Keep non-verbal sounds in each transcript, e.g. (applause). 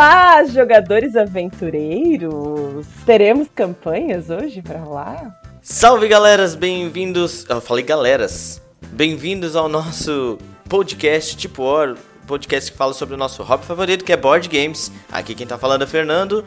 Olá, jogadores aventureiros! Teremos campanhas hoje para rolar? Salve galeras, bem-vindos. Eu falei galeras. Bem-vindos ao nosso podcast Tipo War, podcast que fala sobre o nosso hobby favorito, que é board games. Aqui quem tá falando é Fernando.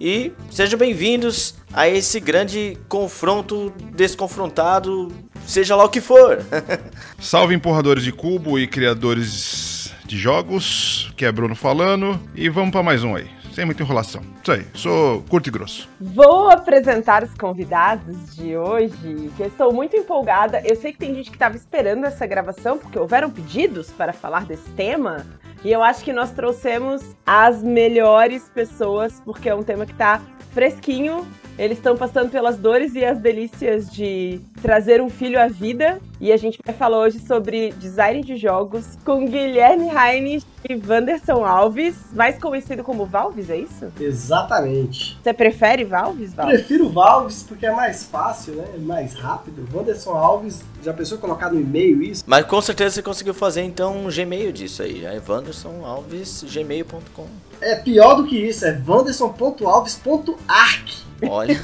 E sejam bem-vindos a esse grande confronto desconfrontado, seja lá o que for. (laughs) Salve empurradores de cubo e criadores de jogos, que é Bruno falando, e vamos para mais um aí. Sem muita enrolação. Isso aí, sou curto e grosso. Vou apresentar os convidados de hoje, que eu estou muito empolgada. Eu sei que tem gente que estava esperando essa gravação, porque houveram pedidos para falar desse tema. E eu acho que nós trouxemos as melhores pessoas, porque é um tema que tá fresquinho. Eles estão passando pelas dores e as delícias de trazer um filho à vida. E a gente vai falar hoje sobre design de jogos com Guilherme Heinz e Wanderson Alves, mais conhecido como Valves, é isso? Exatamente. Você prefere Valves, Valves? Prefiro Valves porque é mais fácil, né? Mais rápido. Wanderson Alves, já pensou em colocar no e-mail isso? Mas com certeza você conseguiu fazer então um Gmail disso aí. Já é wandersonalves.gmail.com. É pior do que isso, é wanderson.alves.arc. Olha,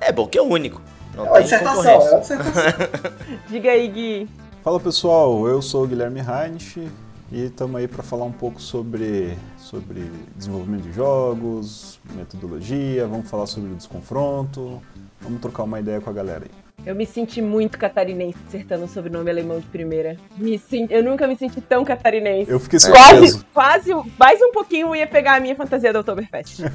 é bom que é único. Não É uma dissertação, é uma dissertação. (laughs) Diga aí, Gui. Fala pessoal, eu sou o Guilherme Heinrich e estamos aí para falar um pouco sobre, sobre desenvolvimento de jogos, metodologia, vamos falar sobre o desconfronto, vamos trocar uma ideia com a galera aí. Eu me senti muito catarinense acertando o sobrenome alemão de primeira. Me senti, eu nunca me senti tão catarinense. Eu fiquei Quase, surpreso. quase, mais um pouquinho eu ia pegar a minha fantasia do Oktoberfest. (laughs)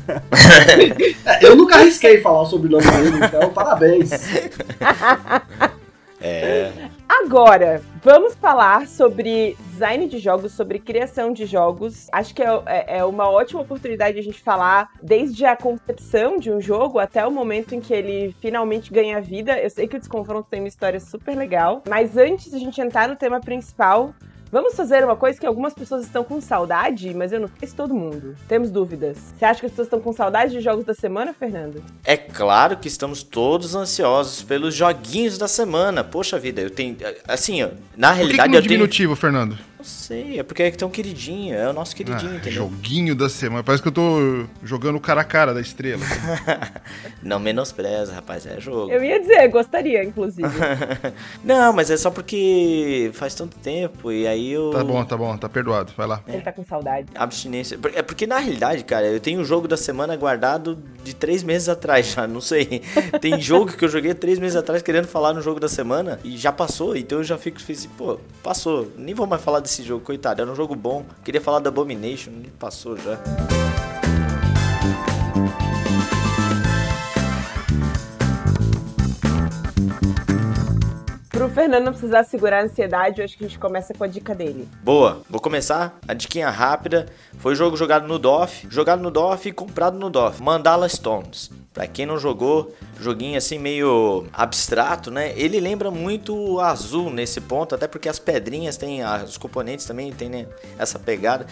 É, eu nunca arrisquei falar o sobrenome dele, então parabéns. (laughs) É. Agora, vamos falar sobre design de jogos, sobre criação de jogos. Acho que é, é- é uma ótima oportunidade de a gente falar desde a concepção de um jogo até o momento em que ele finalmente ganha vida. Eu sei que o Desconfronto tem uma história super legal, mas antes de a gente entrar no tema principal, Vamos fazer uma coisa que algumas pessoas estão com saudade, mas eu não sei se todo mundo. Temos dúvidas. Você acha que as pessoas estão com saudade de jogos da semana, Fernando? É claro que estamos todos ansiosos pelos joguinhos da semana. Poxa vida, eu tenho. Assim, na Por que, que realidade no eu tenho. diminutivo, Fernando? Não sei, é porque é tão queridinho, é o nosso queridinho, Ah, entendeu? joguinho da semana. Parece que eu tô jogando cara a cara da estrela. (laughs) Não menospreza, rapaz, é jogo. Eu ia dizer, gostaria, inclusive. (laughs) Não, mas é só porque faz tanto tempo e aí eu. tá bom, tá bom, tá perdoado. Vai lá. Ele tá com saudade. Abstinência. É porque na realidade, cara, eu tenho o jogo da semana guardado de três meses atrás já, (laughs) não sei. Tem jogo que eu joguei três meses atrás querendo falar no jogo da semana e já passou, então eu já fico assim, pô, passou. Nem vou mais falar desse jogo, coitado, era um jogo bom. Queria falar da Abomination, passou já. Pro Fernando não precisar segurar a ansiedade, eu acho que a gente começa com a dica dele. Boa, vou começar. A diquinha rápida. Foi jogo jogado no DOF, jogado no DOF e comprado no DOF. Mandala Stones. Pra quem não jogou, joguinho assim meio abstrato, né? Ele lembra muito o azul nesse ponto, até porque as pedrinhas têm, os componentes também tem né, essa pegada.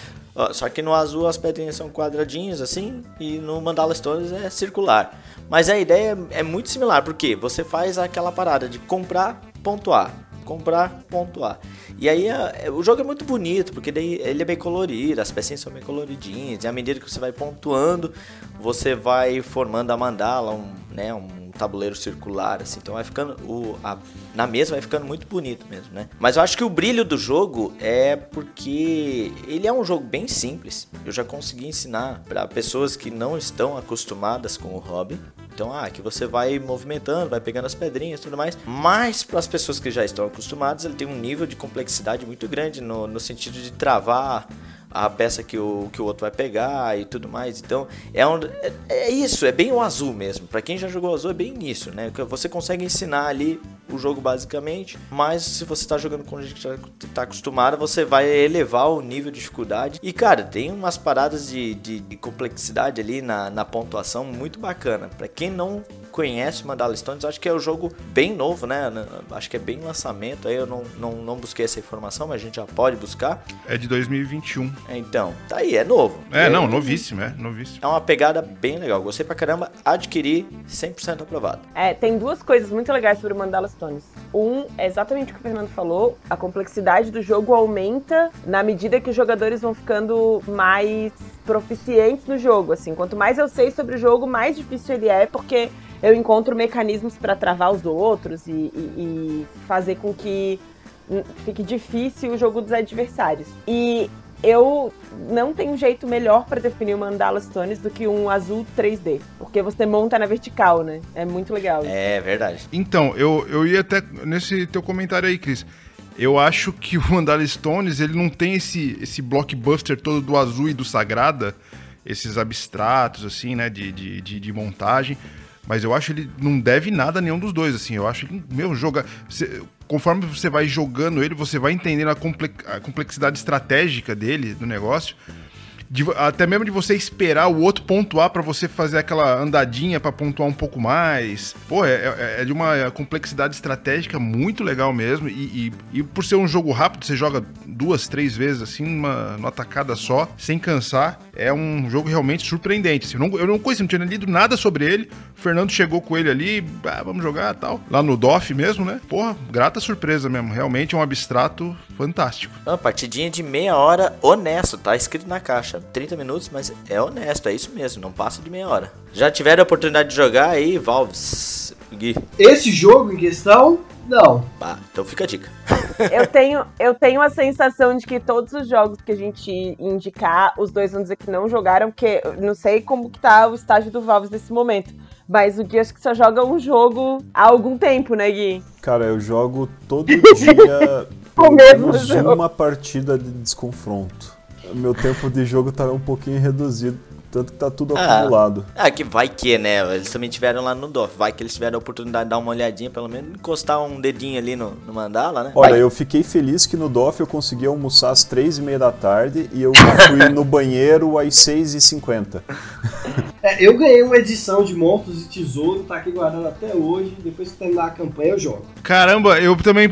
Só que no azul as pedrinhas são quadradinhos assim e no Mandala Stones é circular. Mas a ideia é muito similar, porque você faz aquela parada de comprar, pontuar comprar, pontuar. E aí é- o jogo é muito bonito, porque daí ele é bem colorido, as pecinhas são bem coloridinhas, e à medida que você vai pontuando, você vai formando a mandala, um, né, um tabuleiro circular, assim, então vai ficando, o, a- na mesa vai ficando muito bonito mesmo, né? Mas eu acho que o brilho do jogo é porque ele é um jogo bem simples, eu já consegui ensinar para pessoas que não estão acostumadas com o hobby, então, ah, que você vai movimentando, vai pegando as pedrinhas e tudo mais. Mas para as pessoas que já estão acostumadas, ele tem um nível de complexidade muito grande no, no sentido de travar a peça que o, que o outro vai pegar e tudo mais. Então, é, um, é, é isso, é bem o azul mesmo. Para quem já jogou azul, é bem isso, né? Você consegue ensinar ali o jogo basicamente, mas se você tá jogando com gente que já tá acostumada, você vai elevar o nível de dificuldade. E cara, tem umas paradas de, de, de complexidade ali na, na pontuação muito bacana. Para quem não conhece o Mandala Stones, acho que é um jogo bem novo, né? Acho que é bem lançamento, aí eu não, não, não busquei essa informação, mas a gente já pode buscar. É de 2021. Então, tá aí, é novo. É, é não, novíssimo, é, novíssimo. É uma pegada bem legal, gostei pra caramba, adquiri 100% aprovado. É, tem duas coisas muito legais sobre o Mandala Stones. Um, é exatamente o que o Fernando falou, a complexidade do jogo aumenta na medida que os jogadores vão ficando mais proficientes no jogo, assim. Quanto mais eu sei sobre o jogo, mais difícil ele é, porque eu encontro mecanismos para travar os outros e, e, e fazer com que fique difícil o jogo dos adversários. E eu não tenho jeito melhor para definir o Mandala Stones do que um azul 3D, porque você monta na vertical, né? É muito legal. Isso. É verdade. Então, eu, eu ia até nesse teu comentário aí, Cris. Eu acho que o Mandala Stones ele não tem esse, esse blockbuster todo do azul e do Sagrada, esses abstratos, assim, né, de, de, de, de montagem. Mas eu acho ele não deve nada a nenhum dos dois, assim. Eu acho que, meu, joga. Conforme você vai jogando ele, você vai entendendo a, a complexidade estratégica dele, do negócio de, até mesmo de você esperar o outro pontuar para você fazer aquela andadinha para pontuar um pouco mais. Pô, é, é, é, de uma complexidade estratégica muito legal mesmo. E, e, e, por ser um jogo rápido, você joga duas, três vezes assim, numa, numa tacada só, sem cansar. É um jogo realmente surpreendente. Assim, eu, não, eu não conhecia, não tinha lido nada sobre ele. O Fernando chegou com ele ali, ah, vamos jogar tal. Lá no DOF mesmo, né? Porra, grata surpresa mesmo. Realmente é um abstrato fantástico. Uma partidinha de meia hora honesto, tá escrito na caixa. 30 minutos, mas é honesto, é isso mesmo, não passa de meia hora. Já tiveram a oportunidade de jogar aí, Valves? Gui? Esse jogo em questão, não. Ah, então fica a dica. eu, tenho, eu tenho a sensação de que todos os jogos que a gente indicar, os dois vão dizer que não jogaram, porque não sei como que tá o estágio do Valves nesse momento. Mas o Gui acho que só joga um jogo há algum tempo, né, Gui? Cara, eu jogo todo (laughs) dia pelo menos uma partida de desconfronto. Meu tempo de jogo tá um pouquinho reduzido. Tanto que tá tudo ah, acumulado. Ah, que vai que, né? Eles também tiveram lá no DOF. Vai que eles tiveram a oportunidade de dar uma olhadinha, pelo menos encostar um dedinho ali no, no mandala, né? Olha, vai. eu fiquei feliz que no DOF eu consegui almoçar às três e meia da tarde e eu fui (laughs) no banheiro às seis e cinquenta. É, eu ganhei uma edição de Monstros e Tesouro, tá aqui guardado até hoje. Depois que terminar a campanha, eu jogo. Caramba, eu também.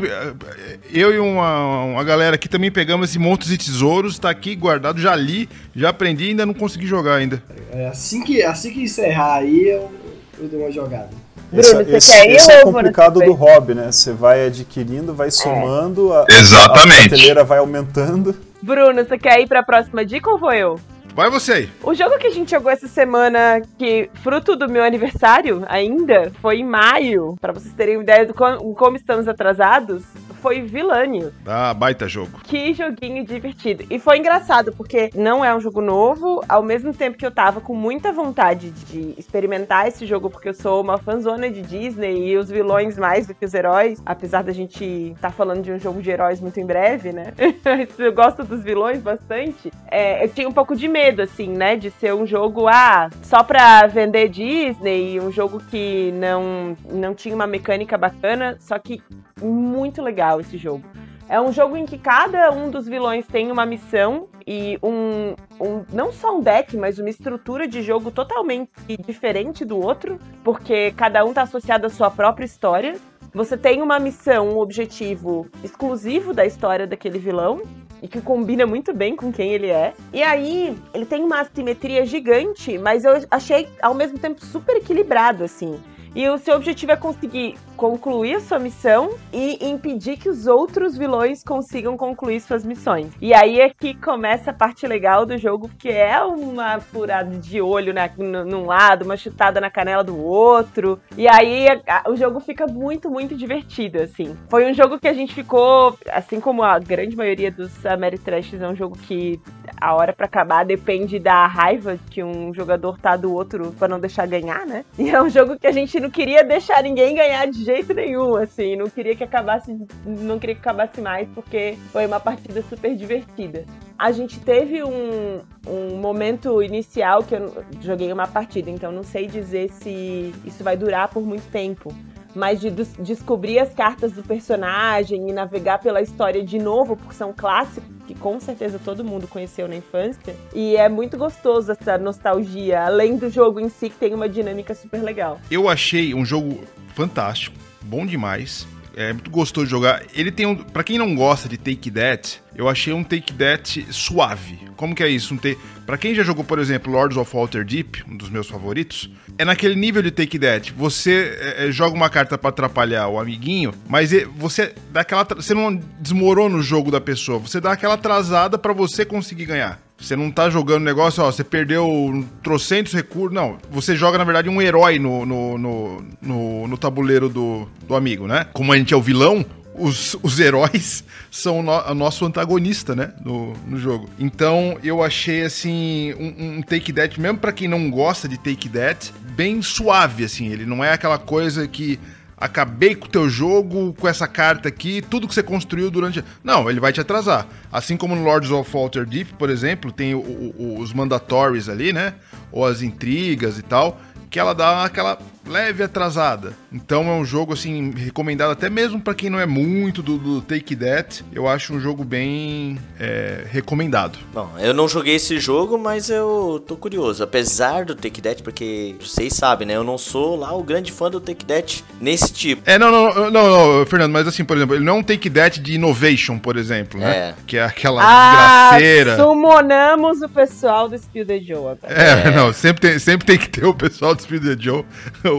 Eu e uma, uma galera aqui também pegamos esse Monstros e Tesouros, tá aqui guardado, já li, já aprendi e ainda não consegui jogar ainda. É, assim, que, assim que encerrar aí, eu, eu dou uma jogada. Esse, esse, esse é complicado do hobby, né? Você vai adquirindo, vai somando, a, Exatamente. a prateleira vai aumentando. Bruno, você quer ir para a próxima dica ou vou eu? Vai você aí. O jogo que a gente jogou essa semana, que fruto do meu aniversário ainda, foi em maio. Para vocês terem uma ideia do como, como estamos atrasados, foi Vilânio. Ah, baita jogo. Que joguinho divertido. E foi engraçado, porque não é um jogo novo, ao mesmo tempo que eu tava com muita vontade de experimentar esse jogo, porque eu sou uma fanzona de Disney e os vilões mais do que os heróis, apesar da gente estar tá falando de um jogo de heróis muito em breve, né? (laughs) eu gosto dos vilões bastante. É, eu tinha um pouco de medo, assim, né? De ser um jogo, ah, só pra vender Disney, um jogo que não, não tinha uma mecânica bacana, só que muito legal esse jogo. É um jogo em que cada um dos vilões tem uma missão e um, um, não só um deck, mas uma estrutura de jogo totalmente diferente do outro, porque cada um está associado à sua própria história. Você tem uma missão, um objetivo exclusivo da história daquele vilão e que combina muito bem com quem ele é. E aí, ele tem uma assimetria gigante, mas eu achei ao mesmo tempo super equilibrado assim. E o seu objetivo é conseguir concluir a sua missão e impedir que os outros vilões consigam concluir suas missões. E aí é que começa a parte legal do jogo, que é uma furada de olho né, num lado, uma chutada na canela do outro. E aí a, o jogo fica muito, muito divertido, assim. Foi um jogo que a gente ficou, assim como a grande maioria dos Ameritrashes, é um jogo que a hora para acabar depende da raiva que um jogador tá do outro para não deixar ganhar, né? (laughs) E é um jogo que a gente não queria deixar ninguém ganhar de jeito nenhum, assim. Não queria que acabasse, não queria que acabasse mais, porque foi uma partida super divertida. A gente teve um, um momento inicial que eu joguei uma partida, então não sei dizer se isso vai durar por muito tempo. Mas de des- descobrir as cartas do personagem e navegar pela história de novo, porque são clássicos que com certeza todo mundo conheceu na infância. E é muito gostoso essa nostalgia, além do jogo em si, que tem uma dinâmica super legal. Eu achei um jogo fantástico, bom demais. É muito gostoso de jogar. Ele tem um. Pra quem não gosta de Take That, eu achei um Take That suave. Como que é isso? Um te... Pra quem já jogou, por exemplo, Lords of Waterdeep, um dos meus favoritos, é naquele nível de Take That. Você é, é, joga uma carta pra atrapalhar o amiguinho, mas você dá aquela. Você não desmorona o jogo da pessoa, você dá aquela atrasada pra você conseguir ganhar. Você não tá jogando negócio, ó, você perdeu trocentos recursos. Não, você joga, na verdade, um herói no, no, no, no, no tabuleiro do, do amigo, né? Como a gente é o vilão, os, os heróis (laughs) são o, no, o nosso antagonista, né? No, no jogo. Então, eu achei, assim, um, um Take That, mesmo pra quem não gosta de Take That, bem suave, assim. Ele não é aquela coisa que acabei com o teu jogo com essa carta aqui, tudo que você construiu durante. Não, ele vai te atrasar. Assim como no Lords of Waterdeep, por exemplo, tem o- o- os mandatories ali, né? Ou as intrigas e tal, que ela dá aquela leve atrasada. Então é um jogo assim recomendado até mesmo pra quem não é muito do, do Take That. Eu acho um jogo bem é, recomendado. Bom, eu não joguei esse jogo, mas eu tô curioso. Apesar do Take That, porque vocês sabem, né? Eu não sou lá o grande fã do Take That nesse tipo. É, não, não, não, não, Fernando, mas assim, por exemplo, ele não é um Take That de Innovation, por exemplo, né? É. Que é aquela Ah, desgraceira. sumonamos o pessoal do Spill the Joe agora. É, (laughs) não, sempre tem, sempre tem que ter o pessoal do Speed the Joe,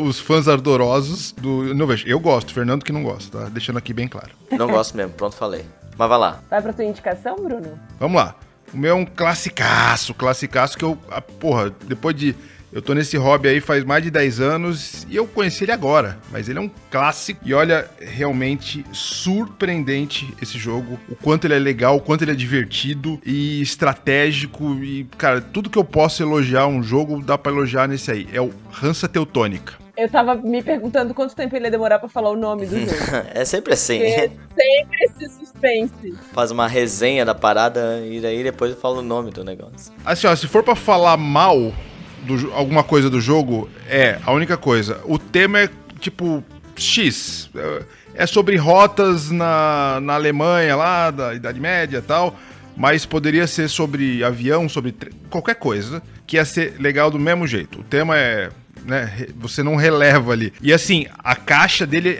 os fãs ardorosos do Innovation. Eu gosto, Fernando que não gosta, tá? Deixando aqui bem claro. Não gosto mesmo, pronto, falei. Mas vai lá. Vai pra tua indicação, Bruno? Vamos lá. O meu é um classicaço, classicaço que eu, a, porra, depois de. Eu tô nesse hobby aí faz mais de 10 anos e eu conheci ele agora, mas ele é um clássico. E olha, realmente surpreendente esse jogo. O quanto ele é legal, o quanto ele é divertido e estratégico. E, cara, tudo que eu posso elogiar um jogo dá pra elogiar nesse aí. É o Hansa Teutônica. Eu tava me perguntando quanto tempo ele ia demorar pra falar o nome do jogo. (laughs) É sempre assim. Porque sempre esse suspense. Faz uma resenha da parada e daí depois eu falo o nome do negócio. Assim, ó, se for pra falar mal do, alguma coisa do jogo, é a única coisa. O tema é tipo X. É- É sobre rotas na, na Alemanha lá, da Idade Média e tal. Mas poderia ser sobre avião, sobre tre- qualquer coisa, que ia ser legal do mesmo jeito. O tema é. Né, você não releva ali. E assim, a caixa dele,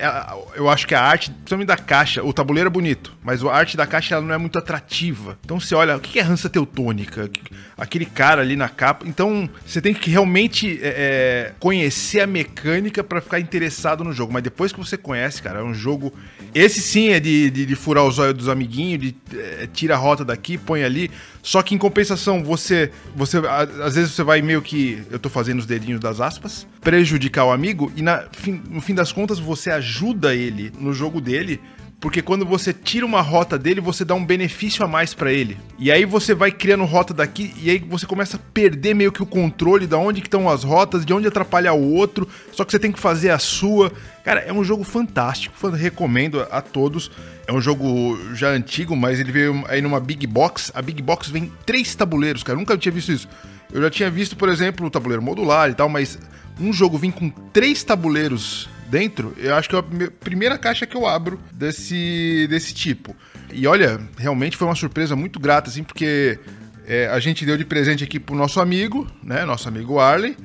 eu acho que a arte, principalmente da caixa, o tabuleiro é bonito, mas a arte da caixa ela não é muito atrativa. Então você olha, o que é Hansa Teutônica? Aquele cara ali na capa. Então você tem que realmente é, é, conhecer a mecânica pra ficar interessado no jogo. Mas depois que você conhece, cara, é um jogo. Esse sim é de, de, de furar os olhos dos amiguinhos, de é, tira a rota daqui, põe ali. Só que em compensação, você. você às vezes você vai meio que. Eu tô fazendo os dedinhos das aspas. Prejudicar o amigo. E na, fim- no fim das contas, você ajuda ele no jogo dele. Porque quando você tira uma rota dele, você dá um benefício a mais pra ele. E aí você vai criando rota daqui e aí você começa a perder meio que o controle de onde estão as rotas, de onde atrapalhar o outro. Só que você tem que fazer a sua. Cara, é um jogo fantástico, fan- recomendo a, a todos. É um jogo já antigo, mas ele veio aí numa Big Box. A Big Box vem três tabuleiros, cara. Eu nunca tinha visto isso. Eu já tinha visto, por exemplo, o tabuleiro modular e tal, mas um jogo vir com três tabuleiros dentro, eu acho que é a me- primeira caixa que eu abro desse, desse tipo. E olha, realmente foi uma surpresa muito grata, assim, porque é, a gente deu de presente aqui pro nosso amigo, né? Nosso amigo Arley.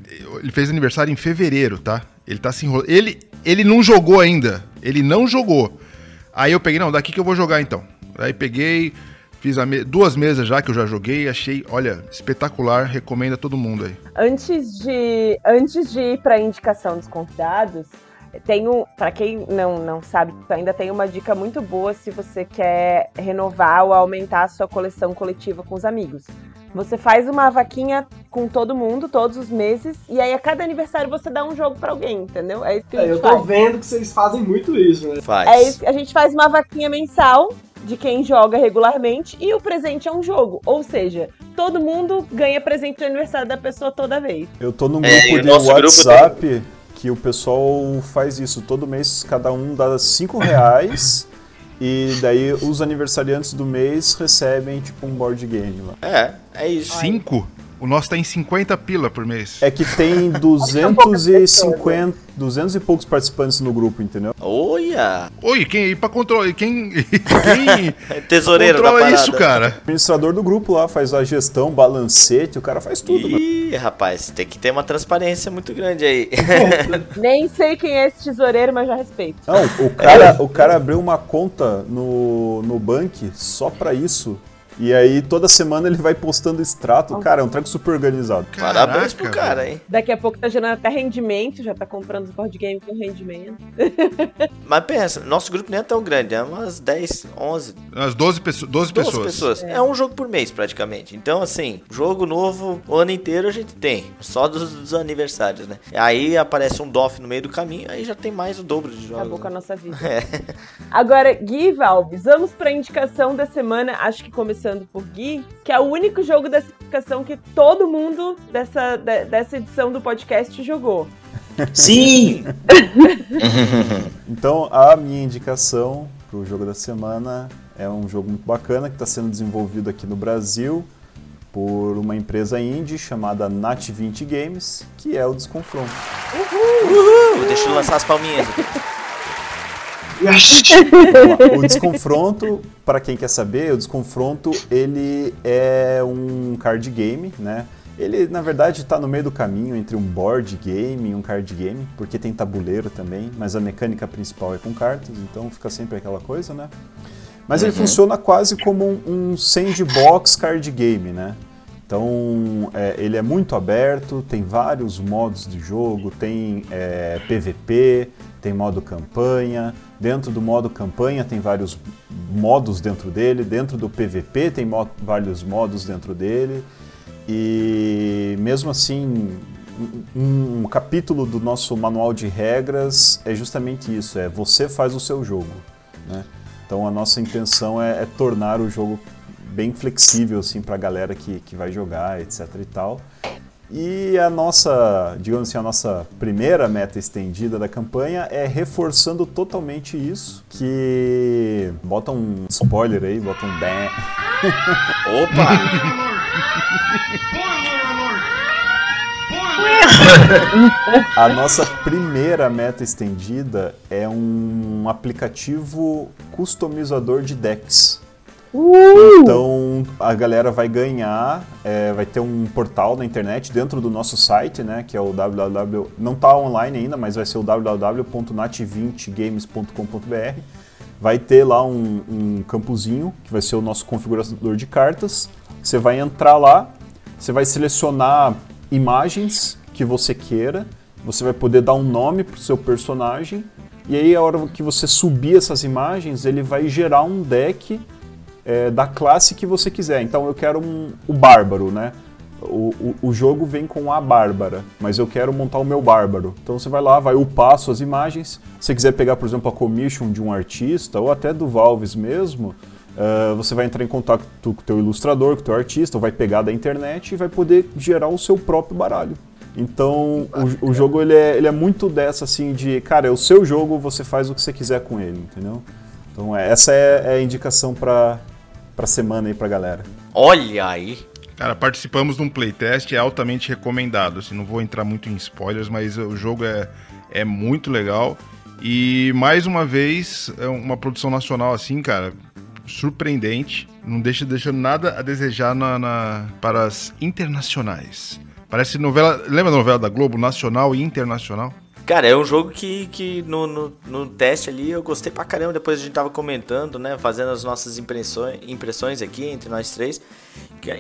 Ele fez aniversário em fevereiro, tá? Ele tá se enrolando. Ele, ele não jogou ainda. Ele não jogou. Aí eu peguei, não, daqui que eu vou jogar então. Aí peguei, fiz a me- duas mesas já que eu já joguei, achei, olha, espetacular, recomendo a todo mundo aí. Antes de, antes de ir para a indicação dos convidados, um, para quem não, não sabe, ainda tem uma dica muito boa se você quer renovar ou aumentar a sua coleção coletiva com os amigos. Você faz uma vaquinha com todo mundo todos os meses e aí a cada aniversário você dá um jogo para alguém, entendeu? É isso que a É, gente eu tô faz. vendo que vocês fazem muito isso, né? Faz. É isso, a gente faz uma vaquinha mensal de quem joga regularmente e o presente é um jogo. Ou seja, todo mundo ganha presente de aniversário da pessoa toda vez. Eu tô num É, grupo o de nosso grupo WhatsApp que o pessoal faz isso. Todo mês cada um dá 5 reais (laughs) e daí os aniversariantes do mês recebem tipo um board game lá. É, é isso. Cinco? O nosso tá em 50 pila por mês. É que tem (laughs) 250, 200 e poucos participantes no grupo, entendeu? Olha! Oi, quem aí pra controlar? Quem, quem (laughs) Tesoureiro da controla parada. isso, cara? O administrador do grupo lá faz a gestão, balancete, o cara faz tudo, mano. Ih, rapaz, tem que ter uma transparência muito grande aí. (laughs) Nem sei quem é esse tesoureiro, mas já respeito. Não, o cara, o cara abriu uma conta no, no Bank só pra isso. E aí toda semana ele vai postando extrato. Cara, é um treco super organizado. Parabéns pro Caraca, cara, hein? Daqui a pouco tá gerando até rendimento, já tá comprando os board game com rendimento. (laughs) Mas pensa, nosso grupo nem é tão grande, é umas 10, 11, Umas 12, pesso 12 12 pessoas. pessoas. É. um jogo por mês, praticamente. Então, assim, jogo novo o ano inteiro a gente tem. Só dos, dos aniversários, né? Aí aparece um DOF no meio do caminho, aí já tem mais o dobro de jogos. Acabou com a né? nossa vida. (laughs) É. Agora, Gui e Valves, vamos pra indicação da semana, acho que começando por Gui, que é o único jogo dessa indicação que todo mundo dessa, de- dessa edição do podcast jogou. Sim! (laughs) Então, a minha indicação pro jogo da semana é um jogo muito bacana que está sendo desenvolvido aqui no Brasil por uma empresa indie chamada Nat20 Games, que é o Desconfronto. Uhul, deixa eu lançar as palminhas aqui. (laughs) O Desconfronto, para quem quer saber, o Desconfronto ele é um card game, né? Ele, na verdade, está no meio do caminho entre um board game e um card game, porque tem tabuleiro também, mas a mecânica principal é com cartas, então fica sempre aquela coisa, né? Mas ele funciona quase como um, um sandbox card game, né? Então, é, ele é muito aberto, tem vários modos de jogo, tem é, PVP, tem modo campanha. Dentro do modo campanha tem vários modos dentro dele. Dentro do PVP tem mo- vários modos dentro dele. E mesmo assim, um, um capítulo do nosso manual de regras é justamente isso: é você faz o seu jogo. Né? Então a nossa intenção é, é tornar o jogo bem flexível assim para a galera que, que vai jogar, etc e tal. E a nossa, digamos assim, a nossa primeira meta estendida da campanha é reforçando totalmente isso, que bota um spoiler aí, bota um bam. (laughs) Opa! A nossa primeira meta estendida é um aplicativo customizador de decks. Então a galera vai ganhar, é, vai ter um portal na internet dentro do nosso site, né, que é o www, não está online ainda, mas vai ser o www.nat20games.com.br. Vai ter lá um, um campozinho que vai ser o nosso configurador de cartas. Você vai entrar lá, você vai selecionar imagens que você queira, você vai poder dar um nome para o seu personagem e aí a hora que você subir essas imagens, ele vai gerar um deck é, da classe que você quiser. Então eu quero um, o bárbaro, né? O, o, o jogo vem com a bárbara, mas eu quero montar o meu bárbaro. Então você vai lá, vai upar suas imagens. Se você quiser pegar, por exemplo, a commission de um artista ou até do Valves mesmo, ah, você vai entrar em contato com o teu ilustrador, com o teu artista, ou vai pegar da internet e vai poder gerar o seu próprio baralho. Então o, o jogo ele é, ele é muito dessa assim de, cara, é o seu jogo, você faz o que você quiser com ele, entendeu? Então é, essa é, é a indicação para para semana aí pra galera. Olha aí. Cara, participamos de um playtest, é altamente recomendado. Assim, não vou entrar muito em spoilers, mas o jogo é, é muito legal. E mais uma vez, é uma produção nacional assim, cara, surpreendente. Não deixa deixando nada a desejar na, na- para as internacionais. Parece novela. Lembra da novela da Globo? Nacional e internacional? Cara, é um jogo que, que no, no, no teste ali eu gostei pra caramba. Depois a gente tava comentando, né? Fazendo as nossas impressões, impressões aqui entre nós três.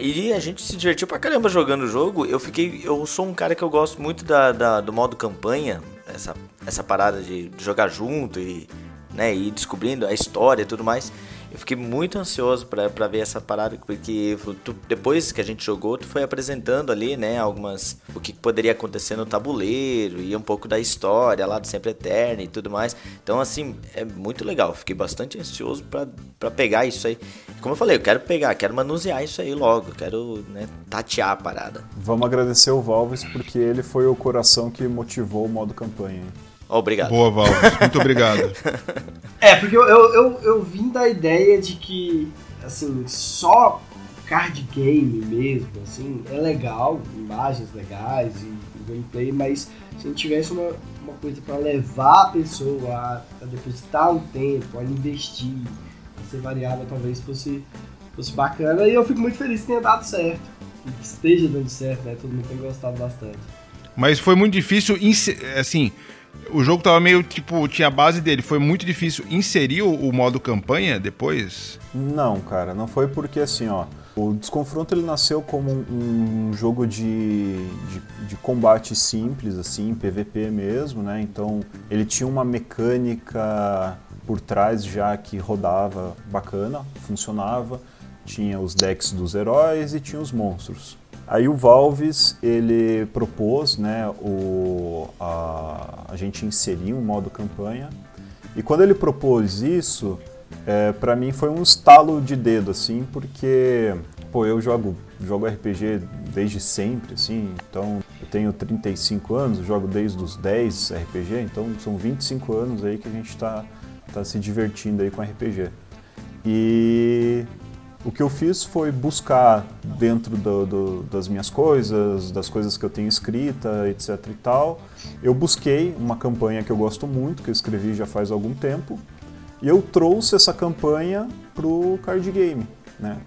E a gente se divertiu pra caramba jogando o jogo. Eu fiquei. Eu sou um cara que eu gosto muito da, da- do modo campanha. Essa, essa parada de, jogar junto e né, ir descobrindo a história e tudo mais. Eu fiquei muito ansioso pra ver essa parada, porque tu- depois que a gente jogou, tu foi apresentando ali, né, algumas. o que poderia acontecer no tabuleiro e um pouco da história lá do Sempre Eterno e tudo mais. Então, assim, é muito legal. Fiquei bastante ansioso pra pegar isso aí. Como eu falei, eu quero pegar, quero manusear isso aí logo, quero né, tatear a parada. Vamos agradecer o Valves porque ele foi o coração que motivou o modo campanha. Obrigado. Boa, Valves. Muito obrigado. (laughs) É, porque eu, eu, eu, eu vim da ideia de que, assim, só card game mesmo, assim, é legal, imagens legais e, e gameplay, mas se a gente tivesse uma, uma coisa para levar a pessoa a, a, depositar um tempo, a investir, a ser variável, talvez fosse, fosse bacana. E eu fico muito feliz que tenha dado certo, que esteja dando certo, né? Todo mundo tem gostado bastante. Mas foi muito difícil, assim, o jogo tava meio, tipo, tinha a base dele. Foi muito difícil inserir o, modo campanha depois? Não, cara, não foi porque, assim, ó... O Desconfronto ele nasceu como um, um jogo de, de, de, combate simples, assim, PVP mesmo, né? Então ele tinha uma mecânica por trás já que rodava bacana, funcionava. Tinha os decks dos heróis e tinha os monstros. Aí o Valves ele propôs, né, o, a, a gente inserir um modo campanha. E quando ele propôs isso, é, para mim foi um estalo de dedo, assim, porque, pô, eu jogo, jogo RPG desde sempre, assim, então eu tenho 35 anos, jogo desde os 10 RPG, então são 25 anos aí que a gente está tá se divertindo aí com RPG. E o que eu fiz foi buscar dentro do, do, das minhas coisas, das coisas que eu tenho escrita, etc e tal. Eu busquei uma campanha que eu gosto muito, que eu escrevi já faz algum tempo, e eu trouxe essa campanha pro card game, né?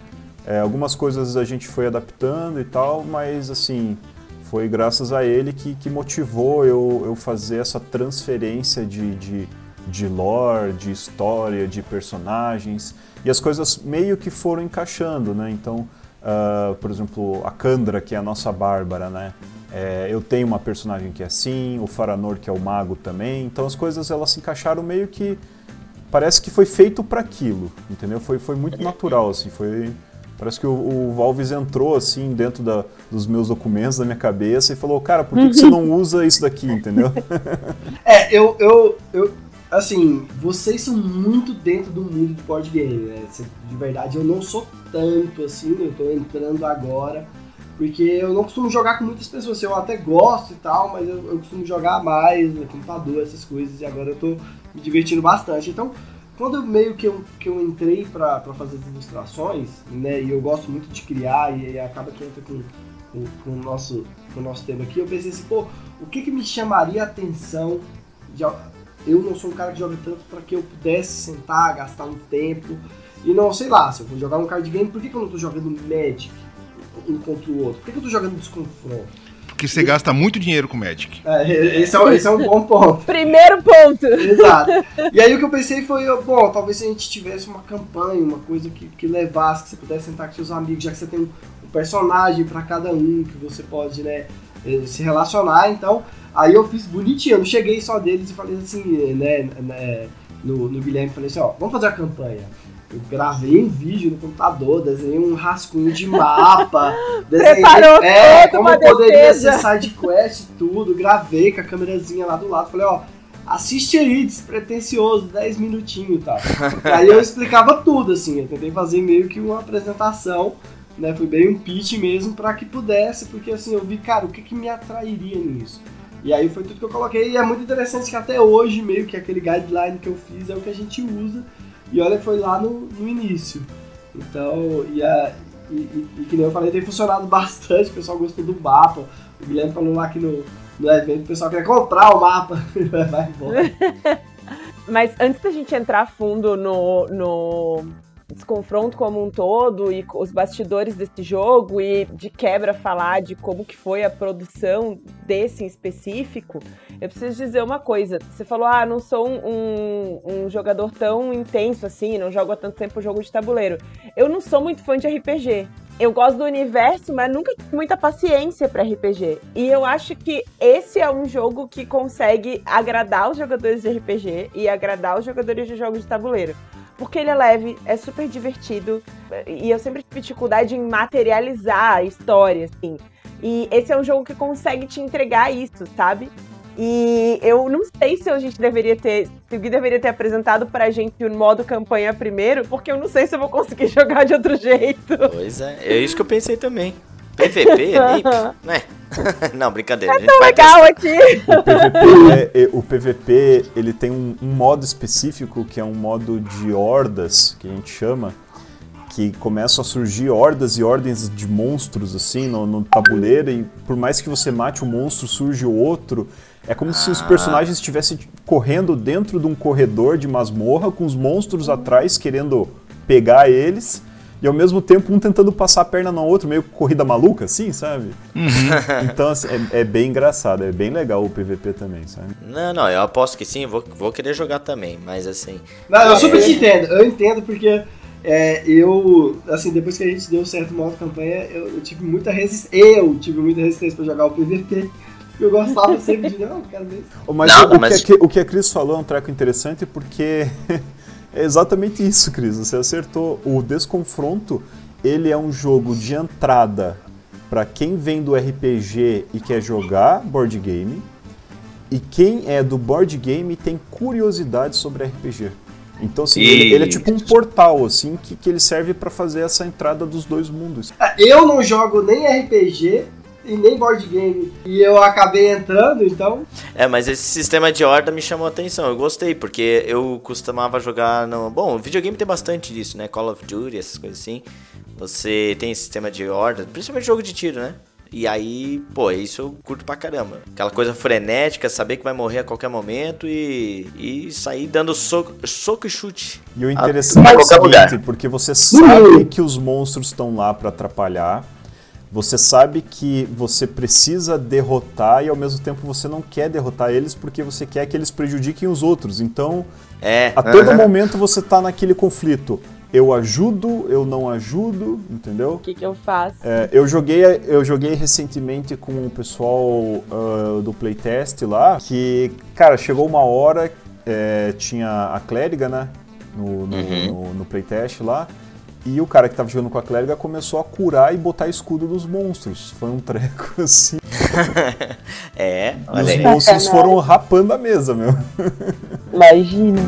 É, algumas coisas a gente foi adaptando e tal, mas assim, foi graças a ele que, que motivou eu, eu fazer essa transferência de, de, de lore, de história, de personagens, e as coisas meio que foram encaixando, né? Então, uh, por exemplo, a Kandra, que é a nossa Bárbara, né? É, eu tenho uma personagem que é assim, o Faranor, que é o mago também, então as coisas elas se encaixaram meio que parece que foi feito para aquilo, entendeu? Foi, foi muito natural, assim, foi... Parece que o, o Valves entrou, assim, dentro da, dos meus documentos, da minha cabeça, e falou, cara, por que, que você não (laughs) usa isso daqui, entendeu? é, eu, eu, eu, assim, vocês são muito dentro do mundo do board game, né? De verdade, eu não sou tanto, assim, eu tô entrando agora, porque eu não costumo jogar com muitas pessoas, eu até gosto e tal, mas eu, eu costumo jogar mais no computador, essas coisas, e agora eu tô me divertindo bastante. Então, quando eu, meio que eu, que eu entrei para fazer as ilustrações, né, e eu gosto muito de criar, e, e acaba que entra com, com, com, o nosso, com o nosso tema aqui, eu pensei assim, pô, o que, que me chamaria a atenção de, eu não sou um cara que joga tanto para que eu pudesse sentar, gastar um tempo. E não, sei lá, se eu for jogar um card game, por que, que eu não tô jogando Magic um contra o outro? Por que, que eu tô jogando Desconfronto? Porque você gasta muito dinheiro com Magic. É, esse, é, esse é um bom ponto. (laughs) Primeiro ponto. Exato. E aí o que eu pensei foi, bom, talvez se a gente tivesse uma campanha, uma coisa que, que levasse, que você pudesse sentar com seus amigos, já que você tem um, personagem para cada um, que você pode, né, se relacionar, então, aí eu fiz bonitinho, eu não cheguei só deles e falei assim, né, né no, no Guilherme, falei assim, ó, vamos fazer a campanha. Eu gravei um vídeo no computador, desenhei um rascunho de mapa, (laughs) desenhei Preparou é, como eu poderia ser sidequest e tudo, gravei com a câmerazinha lá do lado, falei, ó, assiste aí, despretensioso, 10 minutinhos e tal. (laughs) aí eu explicava tudo, assim, eu tentei fazer meio que uma apresentação, né, foi bem um pitch mesmo para que pudesse, porque assim, eu vi, cara, o que, que me atrairia nisso? E aí foi tudo que eu coloquei, e é muito interessante que até hoje, meio que aquele guideline que eu fiz é o que a gente usa, e olha foi lá no, no início. Então, e, a, e, e, e, que nem eu falei, tem funcionado (laughs) bastante, o pessoal gostou do mapa. O Guilherme falou lá que no, no evento o pessoal quer comprar o mapa. (laughs) Vai embora. (laughs) Mas antes da gente entrar fundo no, no desconfronto como um todo e os bastidores desse jogo e de quebra falar de como que foi a produção desse em específico, eu preciso dizer uma coisa. Você falou, ah, não sou um, um, um jogador tão intenso assim, não jogo há tanto tempo jogo de tabuleiro. Eu não sou muito fã de RPG. Eu gosto do universo, mas nunca tive muita paciência para RPG. E eu acho que esse é um jogo que consegue agradar os jogadores de RPG e agradar os jogadores de jogos de tabuleiro porque ele é leve, é super divertido, e eu sempre tive dificuldade em materializar a história, assim. E esse é um jogo que consegue te entregar isso, sabe? E eu não sei se a gente deveria ter. Se o Gui deveria ter apresentado pra gente o modo campanha primeiro, porque eu não sei se eu vou conseguir (laughs) jogar de outro jeito. Pois é, é isso que eu pensei também. PVP, (laughs) né? (laughs) Não, brincadeira. É tão legal aqui. O PVP, é, o PVP ele tem um, um, modo específico que é um modo de hordas, que a gente chama, que começam a surgir hordas e ordens de monstros assim no, no tabuleiro e por mais que você mate um monstro surge outro é como ah. se os ah. personagens estivessem correndo dentro de um corredor de masmorra com os monstros atrás querendo pegar eles e ao mesmo tempo um tentando passar a perna no outro, meio corrida maluca, assim, sabe? Uhum. (laughs) então, assim, é, é, bem engraçado, é bem legal o PVP também, sabe? Não, não, eu aposto que sim, vou, vou querer jogar também, mas assim. Não, eu é... super te entendo, eu entendo porque. É, eu, assim, depois que a gente deu certo modo campanha, eu, eu tive muita resistência. Eu tive muita resistência pra jogar o PVP. (laughs) Eu gostava sempre de, não, quero ver isso. Mas, não, o, mas... Que, o que a Cris falou é um treco interessante porque (laughs) É exatamente isso, Cris. Você acertou. O Desconfronto, ele é um jogo de entrada para quem vem do RPG e quer jogar board game, e quem é do board game tem curiosidade sobre RPG. Então, assim, ele, ele, é tipo um portal, assim, que, que ele serve para fazer essa entrada dos dois mundos. Eu não jogo nem RPG e nem board game. E eu acabei entrando, então. É, mas esse sistema de horda me chamou a atenção. Eu gostei, porque eu costumava jogar no. Bom, videogame tem bastante disso, né? Call of Duty, essas coisas assim. Você tem sistema de horda, principalmente jogo de tiro, né? E aí, pô, isso eu curto pra caramba. Aquela coisa frenética, saber que vai morrer a qualquer momento e, e sair dando soco, soco e chute. E o interessante é o seguinte, lugar. porque você sabe que os monstros estão lá para atrapalhar, você sabe que você precisa derrotar e ao mesmo tempo você não quer derrotar eles porque você quer que eles prejudiquem os outros. Então, é. a todo uhum. momento você está naquele conflito. Eu ajudo, eu não ajudo, entendeu? O que, que eu faço? É, eu, joguei, eu joguei recentemente com o pessoal uh, do playtest lá, que, cara, chegou uma hora, é, tinha a clériga, né? No, no, uhum. no, no playtest lá. E o cara que tava jogando com a clériga começou a curar e botar escudo dos monstros. Foi um treco (laughs) assim. (laughs) é, olha Os aí. monstros foram rapando a mesa, meu. Imagina.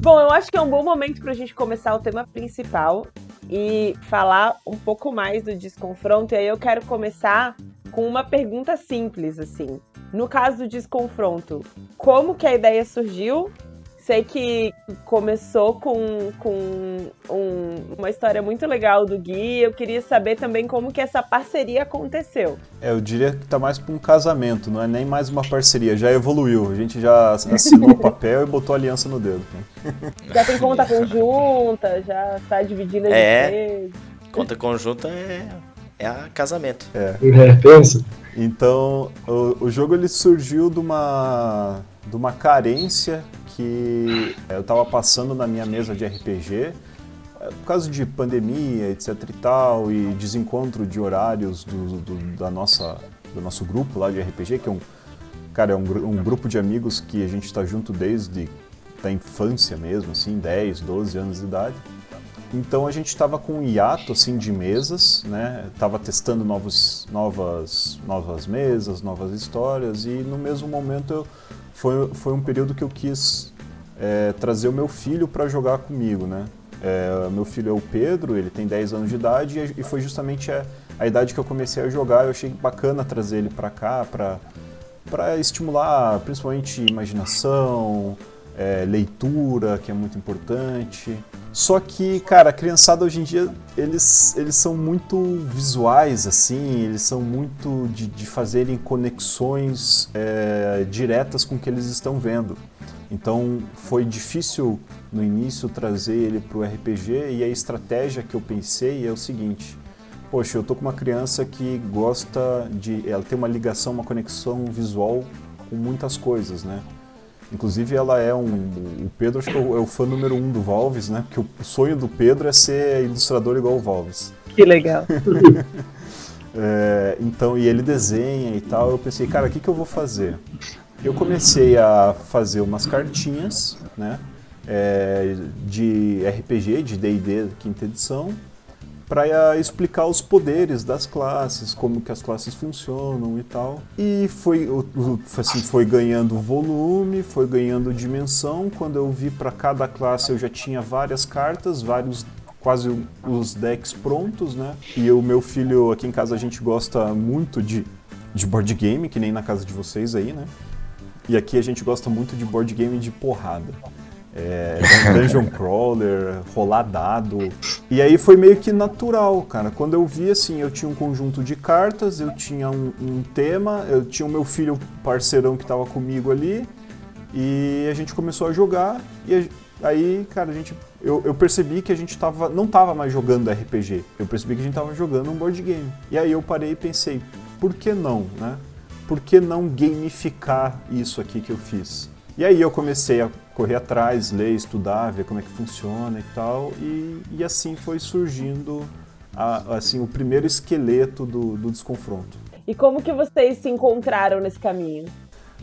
Bom, eu acho que é um bom momento para a gente começar o tema principal e falar um pouco mais do desconfronto. E aí eu quero começar com uma pergunta simples, assim. No caso do desconfronto, como que a ideia surgiu? Sei que começou com, com um, uma história muito legal do Gui. Eu queria saber também como que essa parceria aconteceu. É, eu diria que tá mais para um casamento, não é nem mais uma parceria. Já evoluiu. A gente já assinou o papel e botou a aliança no dedo. (laughs) Já tem conta conjunta, já está dividindo a é, Conta conjunta é é a casamento. É, é pensa. Então, o, o jogo ele surgiu de uma, de uma carência que eu estava passando na minha mesa de RPG, é, por causa de pandemia, etc e tal, e desencontro de horários do, do, da nossa, do nosso grupo lá de RPG, que é um, cara, é um, um grupo de amigos que a gente está junto desde da infância mesmo, assim, 10, 12 anos de idade. Então a gente estava com um hiato assim de mesas, né? Tava testando novos, novas, novas mesas, novas histórias e no mesmo momento eu, foi, foi um período que eu quis é, trazer o meu filho para jogar comigo, né? É, meu filho é o Pedro, ele tem 10 anos de idade e, e foi justamente a, a, idade que eu comecei a jogar. Eu achei bacana trazer ele para cá para para estimular principalmente imaginação, é, leitura, que é muito importante. Só que, cara, a criançada hoje em dia, eles, eles são muito visuais, assim, eles são muito de, de fazerem conexões é, diretas com o que eles estão vendo. Então foi difícil no início trazer ele para o RPG e a estratégia que eu pensei é o seguinte: poxa, eu tô com uma criança que gosta de, ela tem uma ligação, uma conexão visual com muitas coisas, né? Inclusive, ela é um. O Pedro, acho que é o, é o fã número um do Valves, né? Porque o sonho do Pedro é ser ilustrador igual o Valves. Que legal. (laughs) é, então, e ele desenha e tal. Eu pensei, cara, o que, que eu vou fazer? Eu comecei a fazer umas cartinhas, né? É, de RPG, de D&D quinta edição, para explicar os poderes das classes, como que as classes funcionam e tal. E foi, assim, foi ganhando volume, foi ganhando dimensão. Quando eu vi para cada classe eu já tinha várias cartas, vários quase os decks prontos, né? E o meu filho aqui em casa a gente gosta muito de de board game, que nem na casa de vocês aí, né? E aqui a gente gosta muito de board game de porrada. É, dungeon (laughs) crawler, rolar dado. E aí foi meio que natural, cara. Quando eu vi assim, eu tinha um conjunto de cartas, eu tinha um, um tema, eu tinha o meu filho parceirão que estava comigo ali, e a gente começou a jogar. E aí, cara, a gente, eu, eu percebi que a gente tava, não tava mais jogando RPG. Eu percebi que a gente tava jogando um board game. E aí eu parei e pensei, por que não, né? Por que não gamificar isso aqui que eu fiz? E aí eu comecei a correr atrás, ler, estudar, ver como é que funciona e tal, e, e assim foi surgindo a, assim o primeiro esqueleto do, do desconfronto. E como que vocês se encontraram nesse caminho?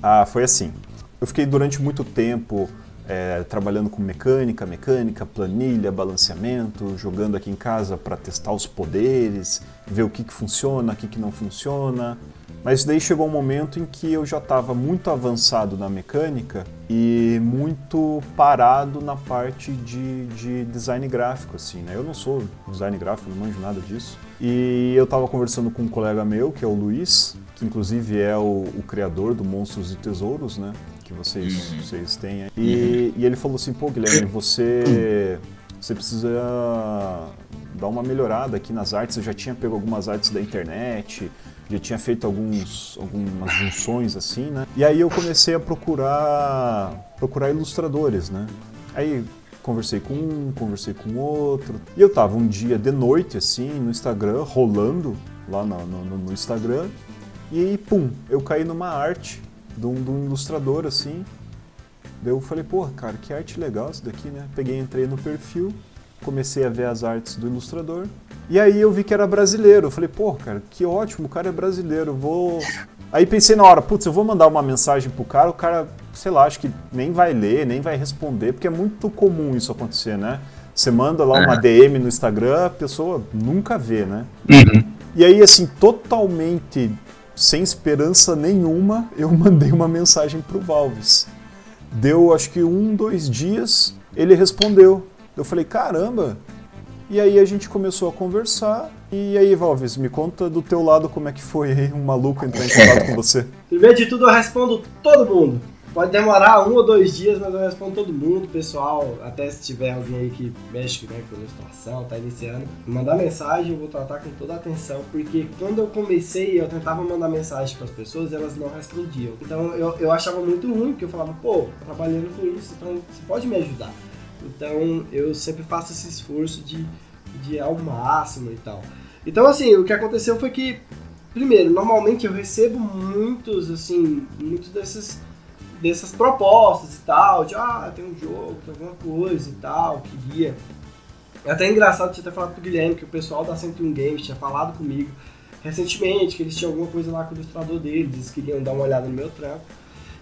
Ah, foi assim. Eu fiquei durante muito tempo é, trabalhando com mecânica, mecânica, planilha, balanceamento, jogando aqui em casa para testar os poderes, ver o que, que funciona, o que, que não funciona. Mas daí chegou um momento em que eu já estava muito avançado na mecânica e muito parado na parte de, de design gráfico, assim, né? Eu não sou design gráfico, não manjo nada disso. E eu estava conversando com um colega meu, que é o Luiz, que inclusive é o, o criador do Monstros e Tesouros, né? Que vocês, uhum. vocês têm. E, e ele falou assim, pô, Guilherme, você, você precisa dar uma melhorada aqui nas artes. Eu já tinha pego algumas artes da internet, já tinha feito alguns, algumas junções assim, né? E aí eu comecei a procurar, procurar ilustradores, né? Aí conversei com um, conversei com outro. E eu tava um dia de noite, assim, no Instagram, rolando lá no, no, no Instagram. E aí, pum, eu caí numa arte de um, de um ilustrador, assim. Daí eu falei, pô, cara, que arte legal isso daqui, né? Peguei, entrei no perfil, comecei a ver as artes do ilustrador. E aí eu vi que era brasileiro. Eu falei, pô, cara, que ótimo, o cara é brasileiro, vou. Aí pensei na hora, putz, eu vou mandar uma mensagem pro cara, o cara, sei lá, acho que nem vai ler, nem vai responder, porque é muito comum isso acontecer, né? Você manda lá uma DM no Instagram, a pessoa nunca vê, né? Uhum. E aí, assim, totalmente sem esperança nenhuma, eu (laughs) mandei uma mensagem pro Valves. Deu, acho que um, dois dias, ele respondeu. Eu falei, caramba, e aí a gente começou a conversar. E aí, Valves, me conta do teu lado como é que foi um maluco entrar em contato com você. (laughs) Primeiro de tudo, eu respondo todo mundo. Pode demorar um ou dois dias, mas eu respondo todo mundo, pessoal. Até se tiver alguém aí que mexe né, com a ilustração, tá iniciando, mandar mensagem, eu vou tratar com toda a atenção, porque quando eu comecei, eu tentava mandar mensagem para as pessoas e elas não respondiam. Então eu, eu achava muito ruim, porque eu falava, pô, trabalhando com isso, então você pode me ajudar. Então eu sempre faço esse esforço de, de ir ao máximo e tal. Então assim, o que aconteceu foi que, primeiro, normalmente eu recebo muitos, assim, muitos desses, dessas propostas e tal, de ah, tem um jogo, tem alguma coisa e tal, queria. É até engraçado você ter falado pro Guilherme que o pessoal da 101 Games tinha falado comigo recentemente que eles tinham alguma coisa lá com o ilustrador deles, eles queriam dar uma olhada no meu trampo.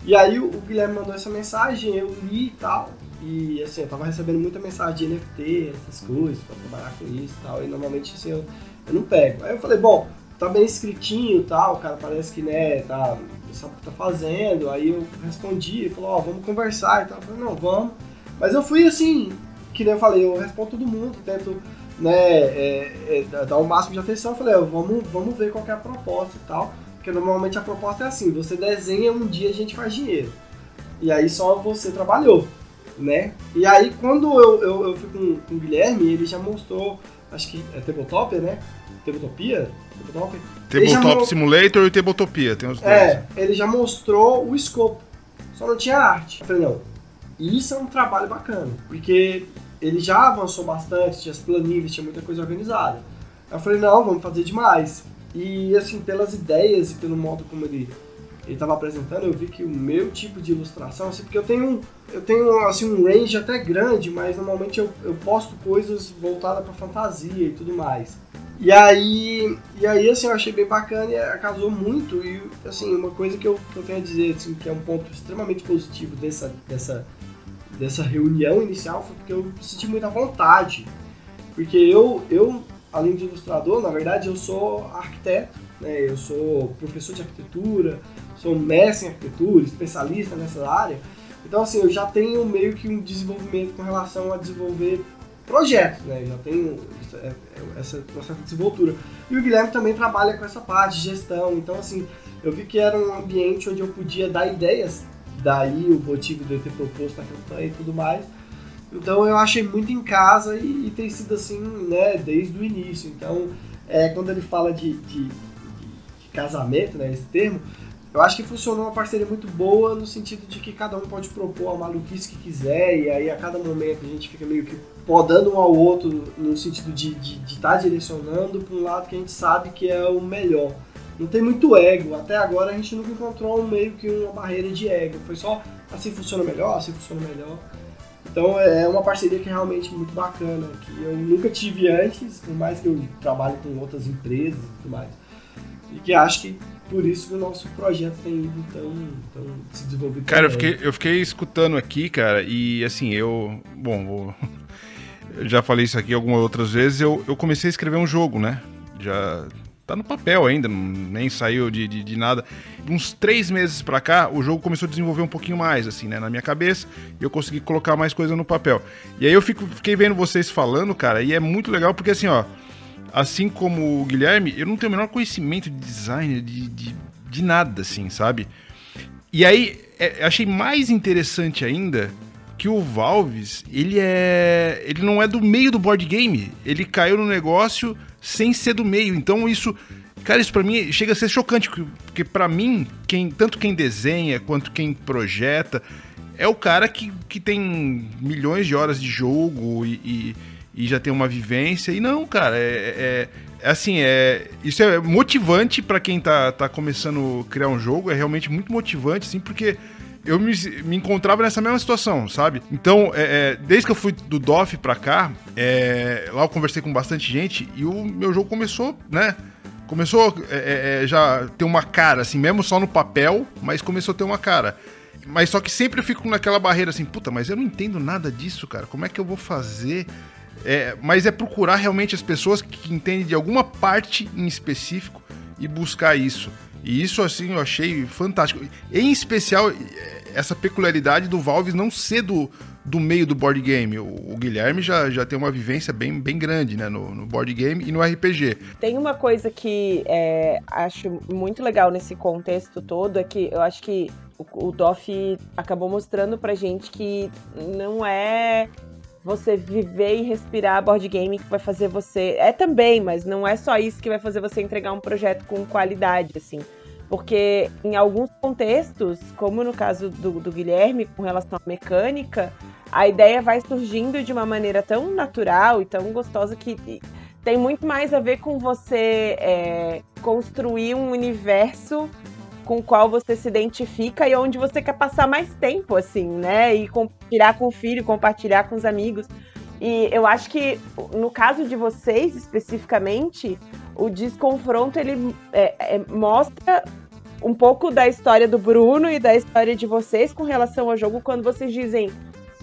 E aí o Guilherme mandou essa mensagem, eu li e tal. E assim, eu tava recebendo muita mensagem de NFT, essas coisas, pra trabalhar com isso e tal. E normalmente assim, eu, eu não pego. Aí eu falei, bom, tá bem escritinho e tal, o cara parece que, né, tá, sabe o que tá fazendo. Aí eu respondi, falou, ó, oh, vamos conversar e tal. Eu falei, não, vamos. Mas eu fui assim, que nem eu falei, eu respondo todo mundo, tento né, é, é, dar o máximo de atenção. Eu falei, oh, vamos, vamos ver qual é a proposta e tal. Porque normalmente a proposta é assim, você desenha um dia a gente faz dinheiro. E aí só você trabalhou, né? E aí quando eu, eu, eu fui com, com o Guilherme, ele já mostrou, acho que é Tabletopia, né? Tabletopia? Tabletop, Tabletop mo... Simulator e Tabletopia, tem os dois. É, ele já mostrou o escopo, só não tinha arte. Eu falei, não, isso é um trabalho bacana, porque ele já avançou bastante, tinha as planilhas, tinha muita coisa organizada. Eu falei, não, vamos fazer demais. E assim, pelas ideias e pelo modo como ele ele estava apresentando, eu vi que o meu tipo de ilustração, assim, porque eu tenho, eu tenho assim, um range até grande, mas normalmente eu, eu posto coisas voltadas para fantasia e tudo mais. E aí, e aí assim, eu achei bem bacana e casou muito. E assim, uma coisa que eu, que eu tenho a dizer, assim, que é um ponto extremamente positivo dessa, dessa, dessa reunião inicial, foi porque eu senti muita vontade. Porque eu, eu além de ilustrador, na verdade eu sou arquiteto, né? eu sou professor de arquitetura, sou mestre em arquitetura, especialista nessa área. Então assim, eu já tenho meio que um desenvolvimento com relação a desenvolver projetos, né? Eu já tenho essa, é, essa, essa desenvoltura. E o Guilherme também trabalha com essa parte de gestão, então assim, eu vi que era um ambiente onde eu podia dar ideias, daí o motivo de eu ter proposto a campanha e tudo mais. Então eu achei muito em casa e, e tem sido assim, né, desde o início. Então, é, quando ele fala de, de, de casamento, né, esse termo, eu acho que funcionou uma parceria muito boa no sentido de que cada um pode propor a maluquice que quiser e aí a cada momento a gente fica meio que podando um ao outro no sentido de estar tá direcionando para um lado que a gente sabe que é o melhor. Não tem muito ego. Até agora a gente nunca encontrou um, meio que uma barreira de ego. Foi só assim funciona melhor, assim funciona melhor. Então é uma parceria que é realmente muito bacana, que eu nunca tive antes, por mais que eu trabalhe com outras empresas e tudo mais. E que acho que por isso que o nosso projeto tem ido tão, tão se desenvolvido. Cara, eu fiquei, eu fiquei escutando aqui, cara, e assim, eu. Bom, vou, (laughs) eu já falei isso aqui algumas outras vezes, eu, eu comecei a escrever um jogo, né? Já tá no papel ainda, nem saiu de, de, de, nada. Uns três meses pra cá, o jogo começou a desenvolver um pouquinho mais, assim, né, na minha cabeça, e eu consegui colocar mais coisa no papel. E aí eu fico, fiquei vendo vocês falando, cara, e é muito legal porque, assim, ó, assim como o Guilherme, eu não tenho o menor conhecimento de design, de, de, de nada, assim, sabe? E aí, é, achei mais interessante ainda que o Valves, ele é. Ele não é do meio do board game. Ele caiu no negócio sem ser do meio. Então isso. Cara, isso pra mim chega a ser chocante, porque para mim, quem, tanto quem desenha quanto quem projeta, é o cara que, que tem milhões de horas de jogo e, e, e já tem uma vivência. E não, cara, é, é, é assim, é, isso é motivante para quem tá, tá começando a criar um jogo, é realmente muito motivante, assim, porque eu me, me encontrava nessa mesma situação, sabe? Então, é, é, desde que eu fui do DOF pra cá, é, lá eu conversei com bastante gente e o meu jogo começou, né? Começou é, é, é já ter uma cara, assim, mesmo só no papel, mas começou a ter uma cara. Mas só que sempre eu fico naquela barreira assim, puta, mas eu não entendo nada disso, cara. Como é que eu vou fazer? É, mas é procurar realmente as pessoas que entendem de alguma parte em específico e buscar isso. E isso, assim, eu achei fantástico. Em especial, essa peculiaridade do Valve não ser do, do meio do board game. O, o, Guilherme já, já tem uma vivência bem, bem grande né, no, no board game e no RPG. Tem uma coisa que é, acho muito legal nesse contexto todo, é que eu acho que o, o DOF acabou mostrando pra gente que não é você viver e respirar board game que vai fazer você. É também, mas não é só isso que vai fazer você entregar um projeto com qualidade, assim. Porque em alguns contextos, como no caso do, do Guilherme, com relação à mecânica, a ideia vai surgindo de uma maneira tão natural e tão gostosa que tem muito mais a ver com você é, construir um universo com qual você se identifica e onde você quer passar mais tempo, assim, né? E compartilhar com o filho, compartilhar com os amigos. E eu acho que no caso de vocês especificamente, o desconfronto ele é, é, mostra um pouco da história do Bruno e da história de vocês com relação ao jogo quando vocês dizem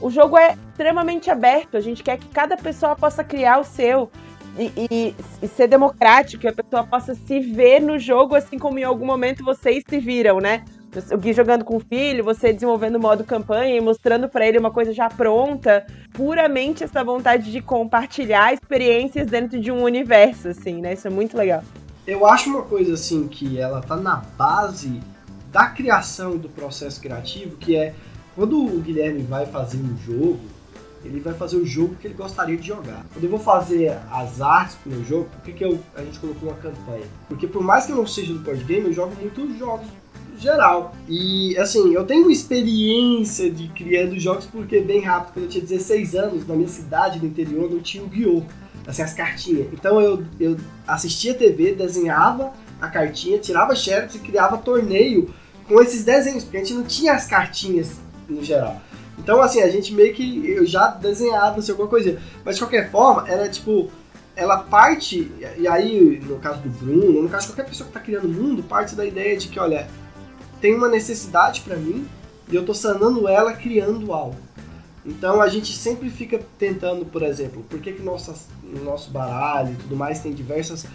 o jogo é extremamente aberto, a gente quer que cada pessoa possa criar o seu e, e, ser democrático, que a pessoa possa se ver no jogo, assim como em algum momento vocês se viram, né? O Gui jogando com o filho, você desenvolvendo o modo campanha e mostrando para ele uma coisa já pronta. Puramente essa vontade de compartilhar experiências dentro de um universo, assim, né? Isso é muito legal. Eu acho uma coisa, assim, que ela tá na base da criação do processo criativo, que é quando o Guilherme vai fazer um jogo, ele vai fazer o jogo que ele gostaria de jogar. Quando eu vou fazer as artes pro meu jogo, por que, que eu, a gente colocou uma campanha? Porque por mais que eu não seja do board game, eu jogo muitos jogos geral. E assim, eu tenho experiência de criando jogos porque bem rápido, quando eu tinha 16 anos, na minha cidade do interior não tinha o guiô, assim, as cartinhas. Então eu, eu assistia TV, desenhava a cartinha, tirava xerox e criava torneio com esses desenhos, porque a gente não tinha as cartinhas no geral. Então, assim, a gente meio que. Eu já desenhava, assim, alguma coisa. Mas de qualquer forma, era tipo. Ela parte, e aí, no caso do Bruno, no caso de qualquer pessoa que está criando o mundo, parte da ideia de que, olha, tem uma necessidade para mim e eu tô sanando ela criando algo. Então a gente sempre fica tentando, por exemplo, por que, que nossas, nosso baralho e tudo mais tem diversas.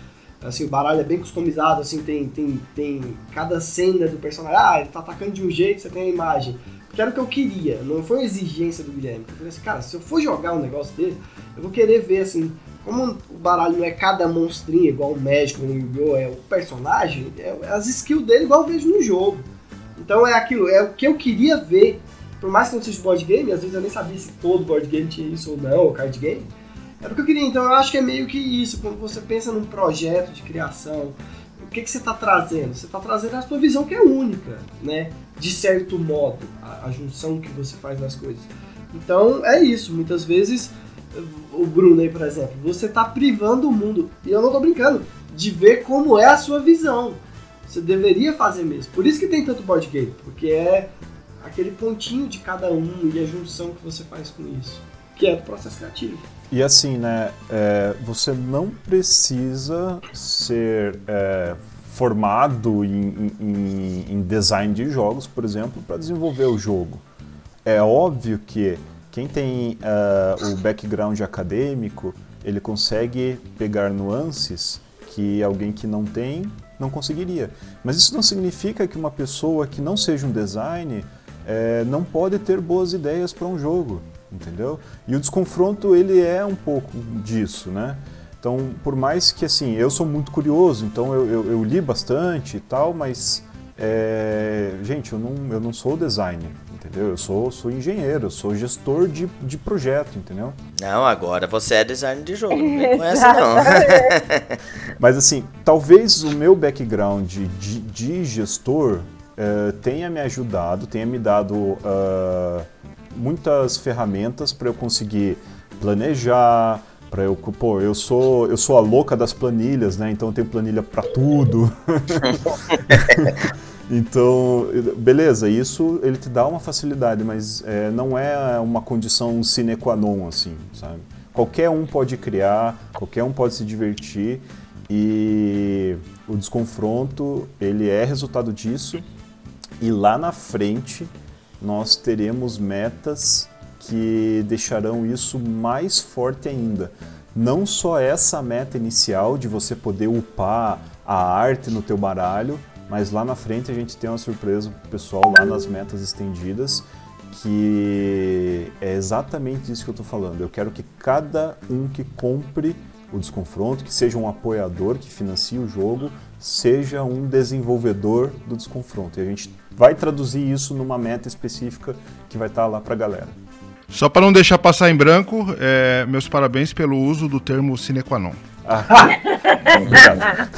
Assim, o baralho é bem customizado, assim, tem, tem, tem cada cena do personagem. Ah, ele tá atacando de um jeito, você tem a imagem que era o que eu queria, não foi uma exigência do Guilherme. Eu falei assim, cara, se eu for jogar um negócio dele, eu vou querer ver, assim, como o baralho não é cada monstrinho igual o médico no Yu-Gi-Oh! é o personagem, é as skills dele igual eu vejo no jogo. Então é aquilo, é o que eu queria ver. Por mais que não seja board game, às vezes eu nem sabia se todo board game tinha isso ou não, ou card game. Era o que eu queria. Então eu acho que é meio que isso. Quando você pensa num projeto de criação, o que, que você está trazendo? Você está trazendo a sua visão que é única, né? De certo modo, a, a junção que você faz das coisas. Então é isso. Muitas vezes o Bruno aí, por exemplo, você está privando o mundo, e eu não estou brincando, de ver como é a sua visão. Você deveria fazer mesmo. Por isso que tem tanto board game, porque é aquele pontinho de cada um e a junção que você faz com isso, que é o processo criativo. E assim, né, é, você não precisa ser é, formado em, em, em design de jogos, por exemplo, para desenvolver o jogo. É óbvio que quem tem uh, o background acadêmico, ele consegue pegar nuances que alguém que não tem não conseguiria. Mas isso não significa que uma pessoa que não seja um design é, não pode ter boas ideias para um jogo, entendeu? E o desconfronto ele é um pouco disso, né? Então, por mais que assim, eu sou muito curioso, então eu, eu, eu li bastante e tal, mas é, gente, eu não, eu não sou designer, entendeu? Eu sou, sou engenheiro, eu sou gestor de, de projeto, entendeu? Não, agora você é designer de jogo, não vem com (laughs) essa não. (laughs) Mas assim, talvez o meu background de, de gestor uh, tenha me ajudado, tenha me dado uh, muitas ferramentas para eu conseguir planejar, para eu, pô, eu sou, eu sou a louca das planilhas, né? Então eu tenho planilha para tudo. (laughs) Então, beleza, isso ele te dá uma facilidade, mas é, não é uma condição sine qua non, assim, sabe? Qualquer um pode criar, qualquer um pode se divertir e o desconfronto, ele é resultado disso e lá na frente nós teremos metas que deixarão isso mais forte ainda. Não só essa meta inicial de você poder upar a arte no teu baralho, mas lá na frente a gente tem uma surpresa pro pessoal lá nas metas estendidas, que é exatamente isso que eu estou falando. Eu quero que cada um que compre o desconfronto, que seja um apoiador que financie o jogo, seja um desenvolvedor do desconfronto. E a gente vai traduzir isso numa meta específica que vai estar lá para a galera. Só para não deixar passar em branco, é, meus parabéns pelo uso do termo sine qua non. Ah, (laughs) obrigado.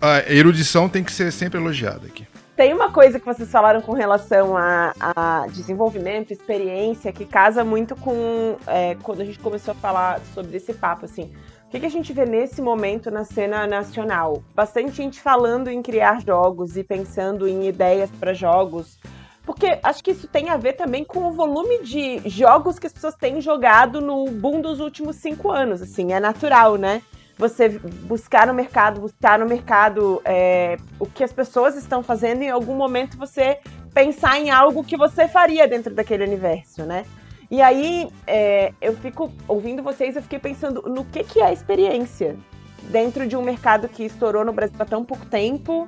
A erudição tem que ser sempre elogiada aqui. Tem uma coisa que vocês falaram com relação a, a desenvolvimento, experiência, que casa muito com é, quando a gente começou a falar sobre esse papo, assim. O que, que, a gente vê nesse momento na cena nacional? Bastante gente falando em criar jogos e pensando em ideias para jogos. Porque acho que isso tem a ver também com o volume de jogos que as pessoas têm jogado no boom dos últimos cinco anos. Assim, é natural, né? você buscar no mercado, buscar no mercado é, o que as pessoas estão fazendo e em algum momento você pensar em algo que você faria dentro daquele universo, né? E aí é, eu fico ouvindo vocês, eu fiquei pensando no que, que é a experiência dentro de um mercado que estourou no Brasil há tão pouco tempo.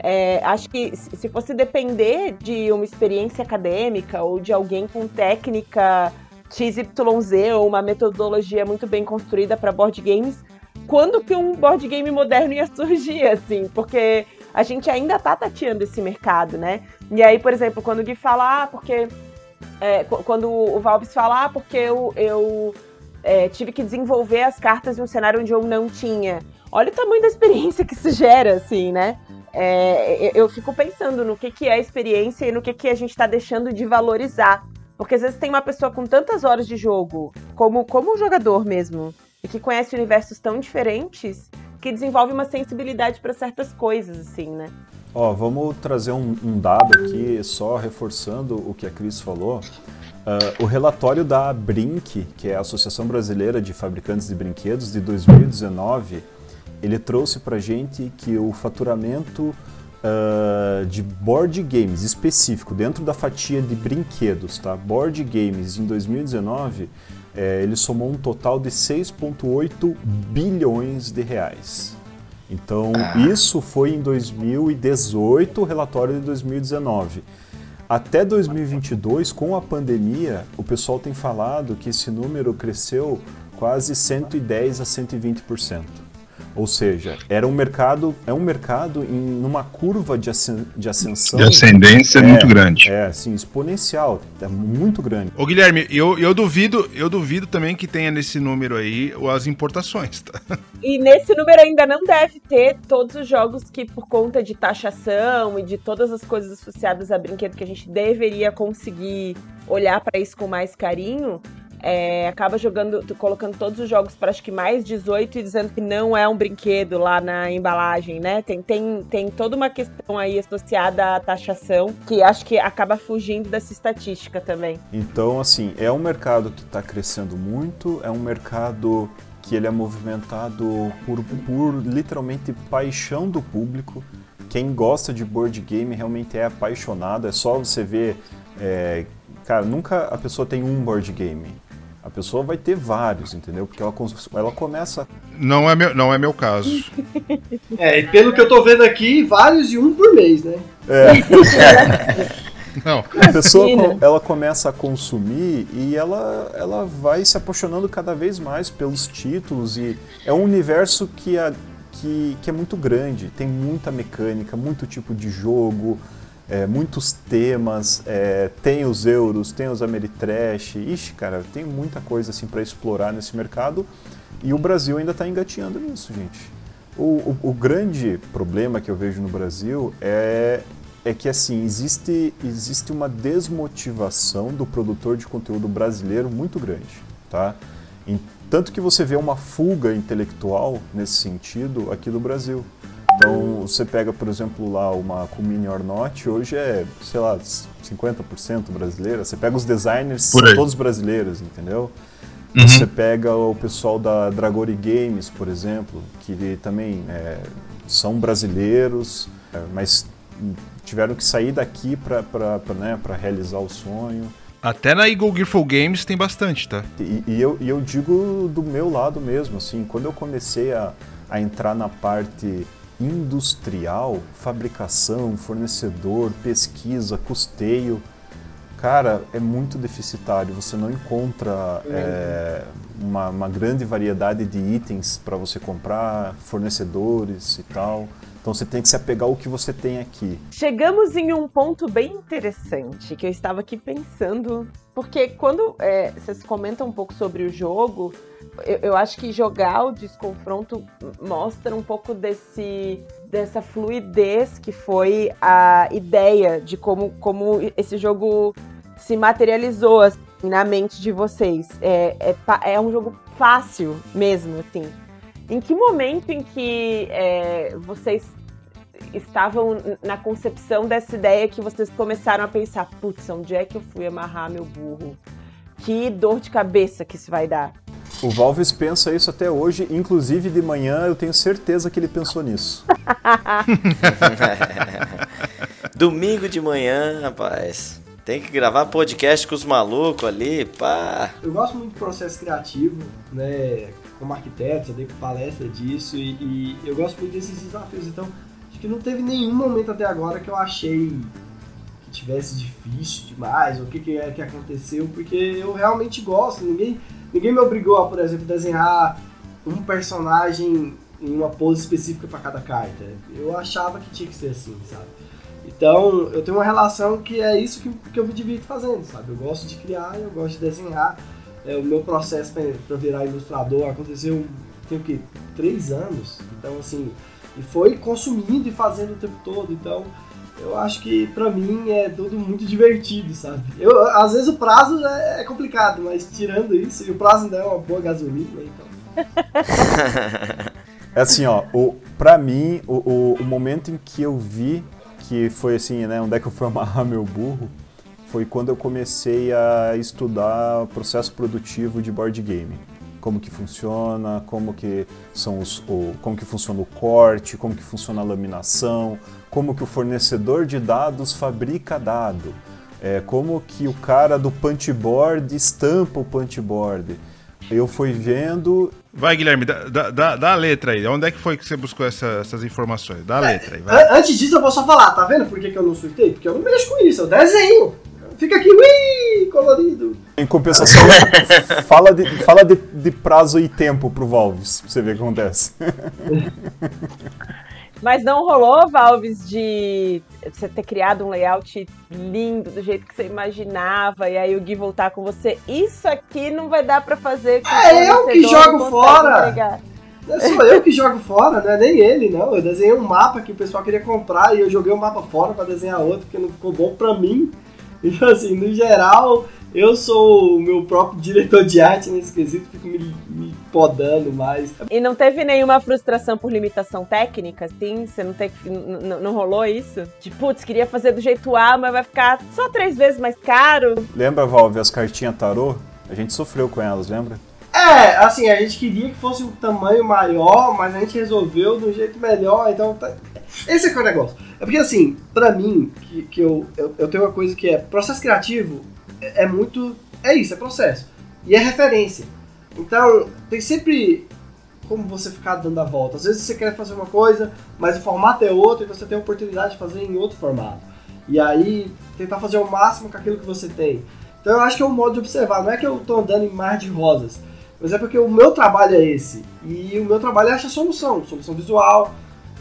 É, acho que se fosse depender de uma experiência acadêmica ou de alguém com técnica XYZ ou uma metodologia muito bem construída para board games, quando que um board game moderno ia (laughs) surgir, assim, porque a gente ainda tá tateando esse mercado, né? E aí, por exemplo, quando o Gui fala, ah, porque. É, quando o Valves fala, ah, porque eu, eu é, tive que desenvolver as cartas em um cenário onde eu não tinha. Olha o tamanho da experiência que isso gera, assim, né? É, eu fico pensando no que, que é a experiência e no que, que a gente está deixando de valorizar. Porque às vezes tem uma pessoa com tantas horas de jogo, como, como um jogador mesmo, e que conhece universos tão diferentes que desenvolve uma sensibilidade para certas coisas, assim, né? Ó, vamos trazer um, um, dado aqui, só reforçando o que a Cris falou. Uh, o relatório da Brink, que é a Associação Brasileira de Fabricantes de Brinquedos, de 2019, ele trouxe para gente que o faturamento uh, de board games específico, dentro da fatia de brinquedos, tá? Board games em 2019 é, ele somou um total de 6,8 bilhões de reais. Então, ah. isso foi em 2018, o relatório de 2019. Até 2022, com a pandemia, o pessoal tem falado que esse número cresceu quase 110 a 120%. Ou seja, era um mercado, é um mercado em numa curva de, ascen, de ascensão. De ascendência é, muito grande. É, assim, exponencial, é muito grande. Ô Guilherme, eu, eu duvido, eu duvido também que tenha nesse número aí as importações, tá? (laughs) E nesse número ainda não deve ter todos os jogos que por conta de taxação e de todas as coisas associadas a brinquedo que a gente deveria conseguir olhar para isso com mais carinho, é, acaba jogando, colocando todos os jogos para acho que mais 18 e dizendo que não é um brinquedo lá na embalagem, né? Tem, tem, tem toda uma questão aí associada à taxação que acho que acaba fugindo dessa estatística também. Então, assim, é um mercado que está crescendo muito, é um mercado que ele é movimentado por, por literalmente paixão do público. Quem gosta de board game realmente é apaixonado. É só você ver. É, cara, nunca a pessoa tem um board game a pessoa vai ter vários, entendeu? Porque ela, ela começa. Não é meu, não é meu caso. (laughs) é, e pelo que eu tô vendo aqui, vários e um por mês, né? É. (laughs) não. A pessoa ela começa a consumir e ela, ela vai se apaixonando cada vez mais pelos títulos e é um universo que, a, que, que é muito grande, tem muita mecânica, muito tipo de jogo é, muitos temas, é, tem os euros, tem os Ameritrash, ixi, cara, tem muita coisa assim para explorar nesse mercado e o Brasil ainda está engatinhando nisso, gente. O, o, o, grande problema que eu vejo no Brasil é, é que assim existe, existe uma desmotivação do produtor de conteúdo brasileiro muito grande, tá? Em, tanto que você vê uma fuga intelectual nesse sentido aqui do Brasil. Então, você pega, por exemplo, lá uma Kumini or Not, hoje é, sei lá, 50% brasileira. Você pega os designers, são todos brasileiros, entendeu? Uhum. Você pega o pessoal da Dragori Games, por exemplo, que também é, são brasileiros, é, mas tiveram que sair daqui para né, realizar o sonho. Até na Eagle Gearful Games tem bastante, tá? E, e, eu, e eu digo do meu lado mesmo, assim, quando eu comecei a, a entrar na parte industrial, fabricação, fornecedor, pesquisa, custeio, cara, é muito deficitário. Você não encontra é, uma, uma, grande variedade de itens para você comprar, fornecedores e tal. Então você tem que se apegar ao que você tem aqui. Chegamos em um ponto bem interessante que eu estava aqui pensando, porque quando é, vocês comentam um pouco sobre o jogo, eu, eu, acho que jogar o desconfronto mostra um pouco desse dessa fluidez que foi a ideia de como, como esse jogo se materializou assim, na mente de vocês. É, é, é um jogo fácil mesmo, assim. Em que momento em que é, vocês estavam na concepção dessa ideia que vocês começaram a pensar, putz, onde é que eu fui amarrar meu burro? Que dor de cabeça que isso vai dar? O Valves pensa isso até hoje, inclusive de manhã eu tenho certeza que ele pensou nisso. (laughs) Domingo de manhã, rapaz. Tem que gravar podcast com os malucos ali, pá. Eu gosto muito do processo criativo, né? Como arquiteto, já dei palestra disso e, e eu gosto muito desses desafios. Então, acho que não teve nenhum momento até agora que eu achei que tivesse difícil demais, ou o que, que é que aconteceu, porque eu realmente gosto. Ninguém Ninguém me obrigou a, por exemplo, desenhar um personagem em uma pose específica para cada carta. Eu achava que tinha que ser assim, sabe? Então, eu tenho uma relação que é isso que, que eu me divirto fazendo, sabe? Eu gosto de criar, eu gosto de desenhar. É, o meu processo para virar ilustrador aconteceu, tem o quê? Três anos. Então, assim, e foi consumindo e fazendo o tempo todo. Então, eu acho que pra mim é tudo muito divertido, sabe? Eu, às vezes o prazo é, é complicado, mas tirando isso, e o prazo ainda é uma boa gasolina, então. (laughs) é assim, ó, o, pra mim, o, o, o, momento em que eu vi que foi assim, né, onde é que eu fui amarrar meu burro, foi quando eu comecei a estudar o processo produtivo de board game. Como que funciona, como que são os, o, como que funciona o corte, como que funciona a laminação, como que o fornecedor de dados fabrica dado, é, como que o cara do punchboard estampa o punchboard. Eu fui vendo. Vai, Guilherme, dá, dá, dá a letra aí. Onde é que foi que você buscou essa, essas informações? Dá a é, letra aí. Vai. Antes disso, eu vou só falar, tá vendo por que, que eu não surtei? Porque eu não mexo com isso, eu desenho. Fica aqui, ui, colorido. Em compensação, (laughs) fala, de, fala de, de, prazo e tempo pro Valves, pra você ver o que acontece. (laughs) Mas não rolou, Valves, de você ter criado um layout lindo, do jeito que você imaginava, e aí o Gui voltar com você. Isso aqui não vai dar para fazer. É eu que jogo fora! Entregar. É sou eu que jogo fora, não é nem ele, não. Eu desenhei um mapa que o pessoal queria comprar e eu joguei o um mapa fora para desenhar outro, porque não ficou bom pra mim. Então, assim, no geral, eu sou o meu próprio diretor de arte nesse quesito, fico me, me podando mais. E não teve nenhuma frustração por limitação técnica, assim? Você não, tem, não, não rolou isso? Tipo, putz, queria fazer do jeito A, mas vai ficar só três vezes mais caro? Lembra, Valve, as cartinhas tarô? A gente sofreu com elas, lembra? É, assim, a gente queria que fosse um tamanho maior, mas a gente resolveu do jeito melhor, então tá... Esse é que é o negócio. É porque assim, pra mim, que, que eu, eu, eu tenho uma coisa que é processo criativo é, é muito. É isso, é processo. E é referência. Então, tem sempre como você ficar dando a volta. Às vezes você quer fazer uma coisa, mas o formato é outro, então você tem a oportunidade de fazer em outro formato. E aí, tentar fazer o máximo com aquilo que você tem. Então eu acho que é um modo de observar. Não é que eu estou andando em mar de rosas, mas é porque o meu trabalho é esse. E o meu trabalho é achar solução, solução visual.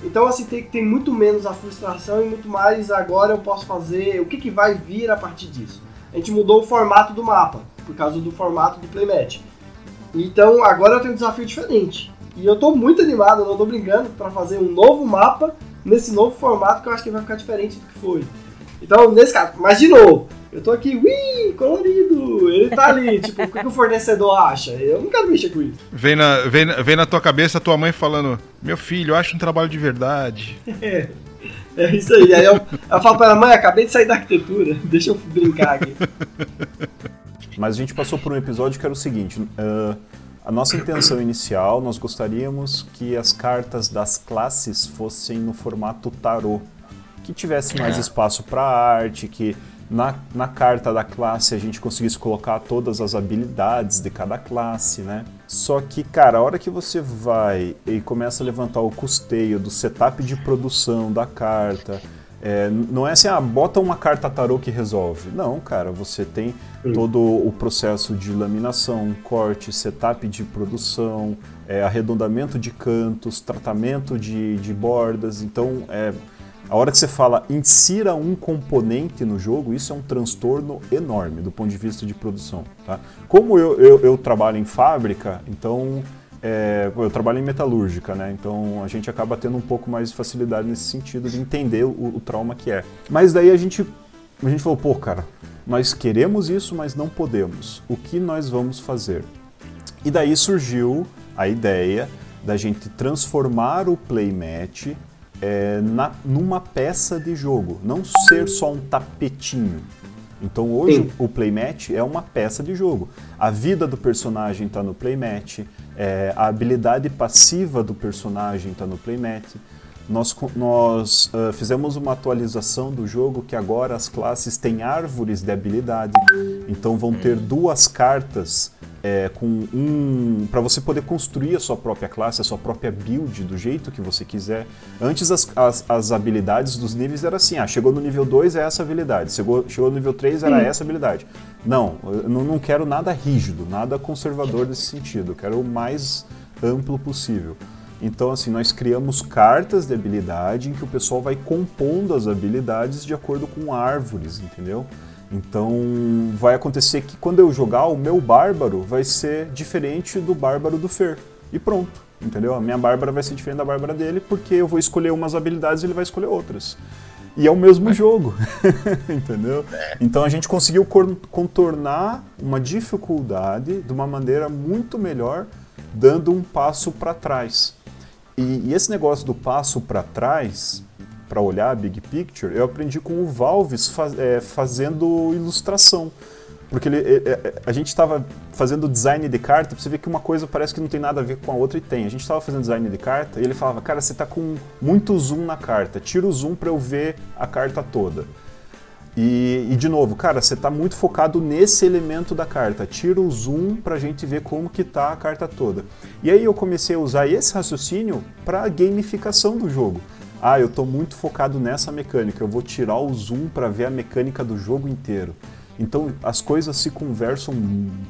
Então, assim, tem, tem muito menos a frustração e muito mais agora eu posso fazer, o que, que vai vir a partir disso. A gente mudou o formato do mapa, por causa do formato do playmatch. Então, agora eu tenho um desafio diferente. E eu tô muito animado, não tô brincando, para fazer um novo mapa nesse novo formato que eu acho que vai ficar diferente do que foi. Então, nesse caso, mas de novo, eu tô aqui, ui, colorido. Ele tá ali, (laughs) tipo, o que o fornecedor acha? Eu não quero mexer com isso. Vem na, vem, vem na tua cabeça a tua mãe falando: Meu filho, eu acho um trabalho de verdade. É, (laughs) é isso aí. Aí eu, eu falo pra ela, mãe, acabei de sair da arquitetura, (laughs) deixa eu brincar aqui. Mas a gente passou por um episódio que era o seguinte: uh, a nossa intenção inicial, nós gostaríamos que as cartas das classes fossem no formato tarô, que tivesse mais espaço para arte, que na, na carta da classe a gente conseguisse colocar todas as habilidades de cada classe, né? Só que, cara, a hora que você vai e começa a levantar o custeio do setup de produção da carta, é, não é assim, ah, bota uma carta tarô que resolve. Não, cara, você tem todo o processo de laminação, corte, setup de produção, é, arredondamento de cantos, tratamento de, de bordas. Então, é, a hora que você fala insira um componente no jogo, isso é um transtorno enorme do ponto de vista de produção. Tá? Como eu, eu, eu trabalho em fábrica, então é, eu trabalho em metalúrgica, né? Então a gente acaba tendo um pouco mais de facilidade nesse sentido de entender o, o trauma que é. Mas daí a gente, a gente falou, pô, cara, nós queremos isso, mas não podemos. O que nós vamos fazer? E daí surgiu a ideia da gente transformar o playmat é, na, numa peça de jogo, não ser só um tapetinho. Então hoje Sim. o playmat é uma peça de jogo. A vida do personagem está no playmat, é, a habilidade passiva do personagem está no playmat. Nós, nós uh, fizemos uma atualização do jogo que agora as classes têm árvores de habilidade. Então vão ter duas cartas é, com um para você poder construir a sua própria classe, a sua própria build do jeito que você quiser. Antes as, as, as habilidades dos níveis era assim, ah, chegou no nível 2 é essa habilidade, chegou, chegou no nível 3 era essa habilidade. Não, eu não, não quero nada rígido, nada conservador nesse sentido, eu quero o mais amplo possível. Então, assim, nós criamos cartas de habilidade em que o pessoal vai compondo as habilidades de acordo com árvores, entendeu? Então vai acontecer que quando eu jogar, o meu bárbaro vai ser diferente do bárbaro do Fer. E pronto, entendeu? A minha bárbara vai ser diferente da bárbara dele porque eu vou escolher umas habilidades e ele vai escolher outras. E é o mesmo jogo, (laughs) entendeu? Então a gente conseguiu contornar uma dificuldade de uma maneira muito melhor, dando um passo para trás. E, e esse negócio do passo para trás para olhar a big picture, eu aprendi com o Valves faz, é, fazendo ilustração. Porque ele, é, é a gente estava fazendo design de carta, pra você ver que uma coisa parece que não tem nada a ver com a outra e tem. A gente estava fazendo design de carta e ele falava, cara, você está com muito zoom na carta, tira o zoom para eu ver a carta toda. E, e, de novo, cara, você está muito focado nesse elemento da carta. Tira o zoom para a gente ver como que tá a carta toda. E aí eu comecei a usar esse raciocínio para gamificação do jogo ah, eu estou muito focado nessa mecânica, eu vou tirar o zoom para ver a mecânica do jogo inteiro. Então as coisas se conversam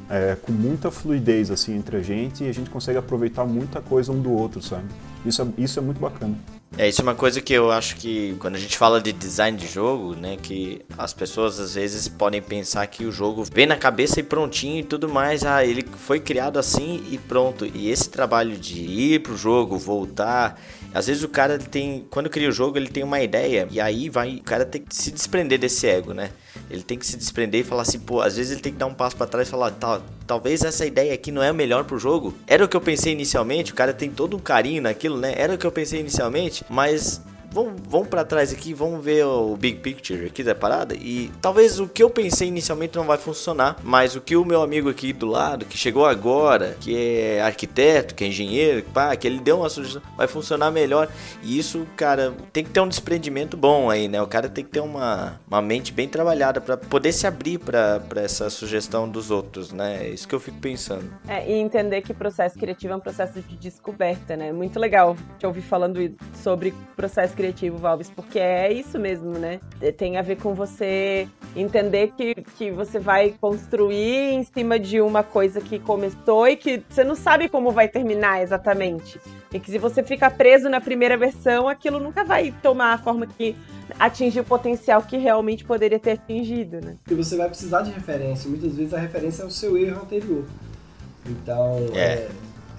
é, com muita fluidez assim entre a gente e a gente consegue aproveitar muita coisa um do outro, sabe? Isso é, isso é muito bacana. É, isso é uma coisa que eu acho que quando a gente fala de design de jogo, né, que as pessoas às vezes podem pensar que o jogo vem na cabeça e prontinho e tudo mais, ah, ele foi criado assim e pronto. E esse trabalho de ir pro jogo, voltar, às vezes o cara tem, quando cria o jogo, ele tem uma ideia e aí vai, o cara tem que se desprender desse ego, né? Ele tem que se desprender e falar assim, pô, às vezes ele tem que dar um passo para trás e falar, tá, talvez essa ideia aqui não é a melhor pro jogo. Era o que eu pensei inicialmente, o cara tem todo um carinho naquilo, né? Era o que eu pensei inicialmente, mas vamos, vamos para trás aqui, vamos ver o big picture aqui da parada. E talvez o que eu pensei inicialmente não vai funcionar, mas o que o meu amigo aqui do lado, que chegou agora, que é arquiteto, que é engenheiro, pá, que ele deu uma sugestão, vai funcionar melhor. E isso, cara, tem que ter um desprendimento bom aí, né? O cara tem que ter uma, uma mente bem trabalhada para poder se abrir para essa sugestão dos outros, né? É isso que eu fico pensando. É, e entender que processo criativo é um processo de descoberta, né? Muito legal te ouvir falando sobre processo criativo, Valves, porque é isso mesmo, né? Tem a ver com você entender que, que você vai construir em cima de uma coisa que começou e que você não sabe como vai terminar exatamente. E que se você ficar preso na primeira versão, aquilo nunca vai tomar a forma que atingir o potencial que realmente poderia ter atingido, né? E você vai precisar de referência. Muitas vezes a referência é o seu erro anterior. Então, é. É,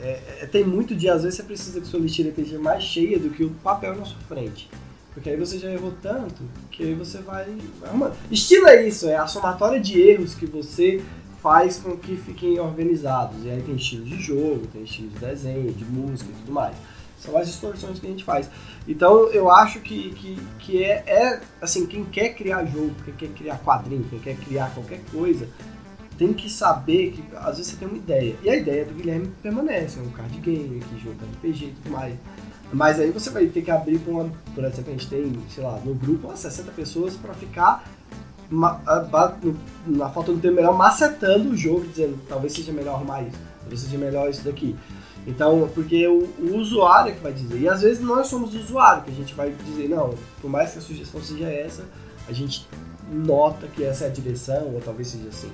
é, é, tem muito de, às vezes você precisa que sua lixeira esteja mais cheia do que o papel na sua frente. Porque aí você já errou tanto que aí você vai, arrumando. Estilo é isso, é a somatória de erros que você faz com que fiquem organizados. E aí tem estilos de jogo, tem estilos de desenho, de música e tudo mais. São as distorções que a gente faz. Então eu acho que, que, que é, é, assim, quem quer criar jogo, quem quer criar quadrinho, quem quer criar qualquer coisa, tem que saber que às vezes você tem uma ideia. E a ideia do Guilherme permanece, é um card game, que jogo RPG e tudo mais. Mas aí você vai ter que abrir com uma. Por exemplo, a gente tem, sei lá, no grupo umas 60 pessoas para ficar na falta do tempo melhor, macetando o jogo, dizendo talvez seja melhor arrumar isso, talvez seja melhor isso daqui. Então, porque o, o usuário é que vai dizer. E às vezes nós somos o usuário, que a gente vai dizer, não, por mais que a sugestão seja essa, a gente nota que essa é a direção, ou talvez seja assim.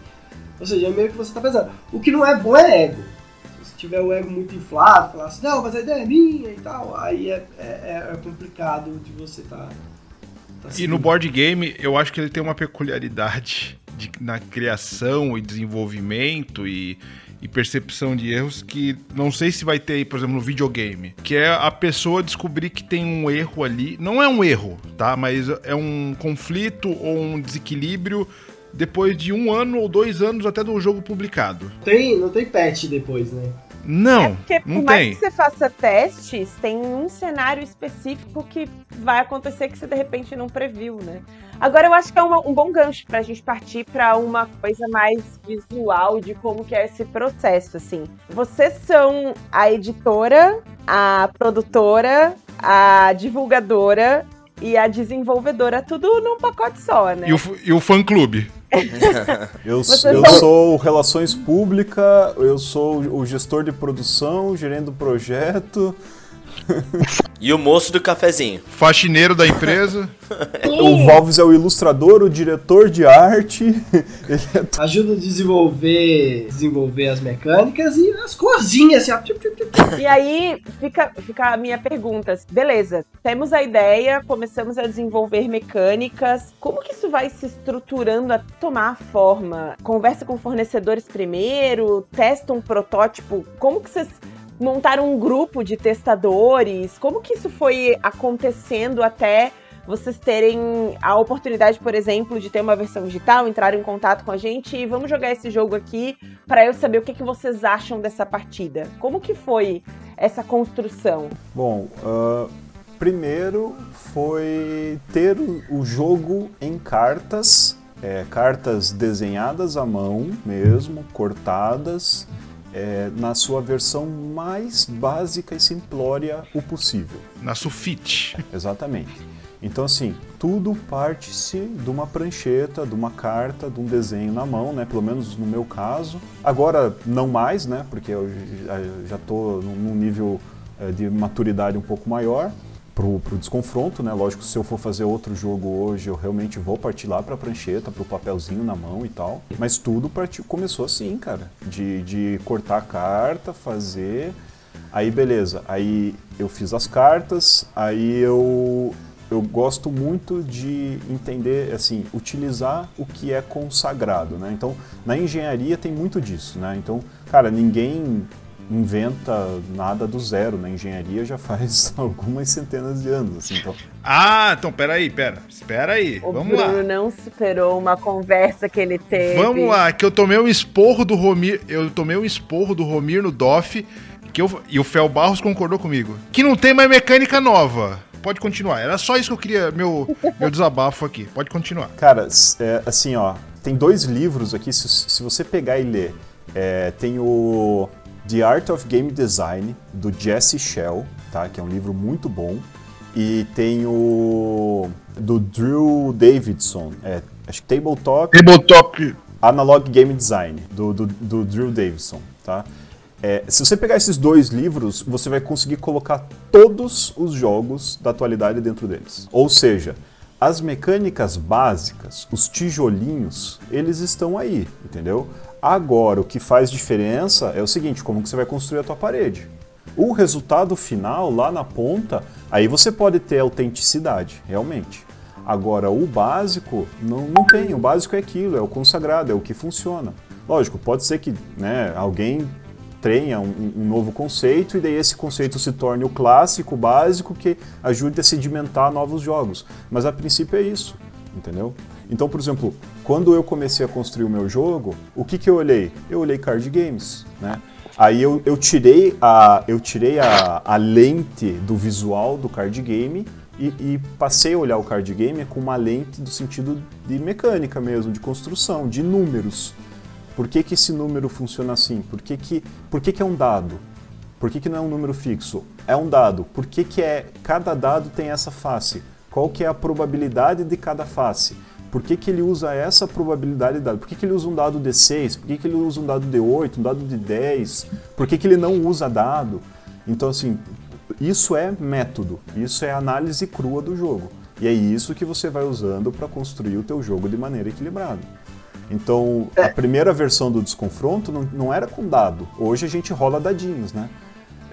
Ou seja, é meio que você está pensando. O que não é bom é ego. Se tiver o ego muito inflado, falar assim, não, mas a ideia é minha e tal, aí é, é, é complicado de você estar. Tá, tá e no board game, eu acho que ele tem uma peculiaridade de, na criação e desenvolvimento e, e percepção de erros que não sei se vai ter aí, por exemplo, no videogame, que é a pessoa descobrir que tem um erro ali. Não é um erro, tá? Mas é um conflito ou um desequilíbrio depois de um ano ou dois anos até do jogo publicado. Tem, não tem patch depois, né? Não, é porque, não por mais que você faça testes, tem um cenário específico que vai acontecer que você de repente não previu, né? Agora eu acho que é uma, um bom gancho para a gente partir para uma coisa mais visual de como que é esse processo, assim. Vocês são a editora, a produtora, a divulgadora e a desenvolvedora, tudo num pacote só, né? E o, e o fã-clube. Eu, eu sou relações públicas, eu sou o gestor de produção, o gerente do projeto. (laughs) E o moço do cafezinho. Faxineiro da empresa. (laughs) o Valves é o ilustrador, o diretor de arte. (laughs) É... Ajuda a desenvolver, desenvolver as mecânicas e as coisinhas. Assim, e aí fica, fica a minha pergunta. Beleza, temos a ideia, começamos a desenvolver mecânicas. Como que isso vai se estruturando a tomar forma? Conversa com fornecedores primeiro, testa um protótipo. Como que vocês montaram um grupo de testadores? Como que isso foi acontecendo até vocês terem a oportunidade, por exemplo, de ter uma versão digital, entrar em contato com a gente e vamos jogar esse jogo aqui para eu saber o que, que vocês acham dessa partida. Como que foi essa construção? Bom, uh, primeiro foi ter o jogo em cartas, é, cartas desenhadas à mão mesmo, cortadas é, na sua versão mais básica e simplória o possível. Na sufite. Exatamente. Então, assim, tudo parte-se de uma prancheta, de uma carta, de um desenho na mão, né? Pelo menos no meu caso. Agora, não mais, né? Porque eu já estou num nível é, de maturidade um pouco maior. Pro, pro desconfronto, né? Lógico, se eu for fazer outro jogo hoje, eu realmente vou partir lá pra prancheta, pro papelzinho na mão e tal. Mas tudo partiu, começou assim, cara. De, de cortar a carta, fazer. Aí beleza, aí eu fiz as cartas, aí eu eu gosto muito de entender, assim, utilizar o que é consagrado, né? Então, na engenharia tem muito disso, né? Então, cara, ninguém inventa nada do zero na engenharia já faz (laughs) algumas centenas de anos. Assim, então... Ah, então peraí, pera. Espera aí. O Vamos Bruno lá. não superou uma conversa que ele teve. Vamos lá, que eu tomei um esporro do Romir. Eu tomei um esporro do Romir no DOF. Que eu, e o Fel Barros concordou comigo. Que não tem mais mecânica nova. Pode continuar. Era só isso que eu queria, meu, meu desabafo aqui. Pode continuar. Cara, é, assim, ó, tem dois livros aqui, se, se você pegar e ler, é, tem o The Art of Game Design, do Jesse Shell, tá? Que é um livro muito bom. E tem o do Drew Davidson, é, acho que Tabletop Tabletop. Analog Game Design, do, do, do Drew Davidson, tá? É, se você pegar esses dois livros, você vai conseguir colocar todos os jogos da atualidade dentro deles. Ou seja, as mecânicas básicas, os tijolinhos, eles estão aí, entendeu? Agora, o que faz diferença é o seguinte, como que você vai construir a tua parede. O resultado final, lá na ponta, aí você pode ter autenticidade, realmente. Agora, o básico não, não tem. O básico é aquilo, é o consagrado, é o que funciona. Lógico, pode ser que né, alguém tenha um, um novo conceito e daí esse conceito se torne o clássico, básico, que ajude a sedimentar novos jogos. Mas a princípio é isso, entendeu? Então, por exemplo, quando eu comecei a construir o meu jogo, o que, que eu olhei? Eu olhei card games, né? Aí eu, eu tirei, a, eu tirei a, a lente do visual do card game e, e passei a olhar o card game com uma lente do sentido de mecânica mesmo, de construção, de números. Por que, que esse número funciona assim? Por que, que, por que, que é um dado? Por que, que não é um número fixo? É um dado. Por que, que é cada dado tem essa face? Qual que é a probabilidade de cada face? Por que, que ele usa essa probabilidade de dado? Por que, que ele usa um dado de 6? Por que, que ele usa um dado de 8, um dado de 10? Por que, que ele não usa dado? Então, assim, isso é método, isso é análise crua do jogo. E é isso que você vai usando para construir o teu jogo de maneira equilibrada. Então, a primeira versão do desconfronto não, não era com dado. Hoje a gente rola dadinhos, né?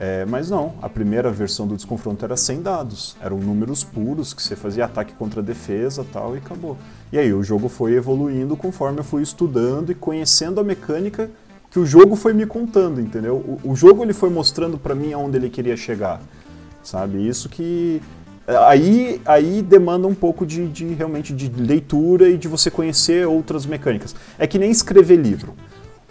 É, mas não, a primeira versão do desconfronto era sem dados. Eram números puros que você fazia ataque contra defesa tal e acabou. E aí o jogo foi evoluindo conforme eu fui estudando e conhecendo a mecânica que o jogo foi me contando, entendeu? O, o jogo ele foi mostrando para mim aonde ele queria chegar, sabe? Isso que aí, aí demanda um pouco de, de realmente de leitura e de você conhecer outras mecânicas. É que nem escrever livro.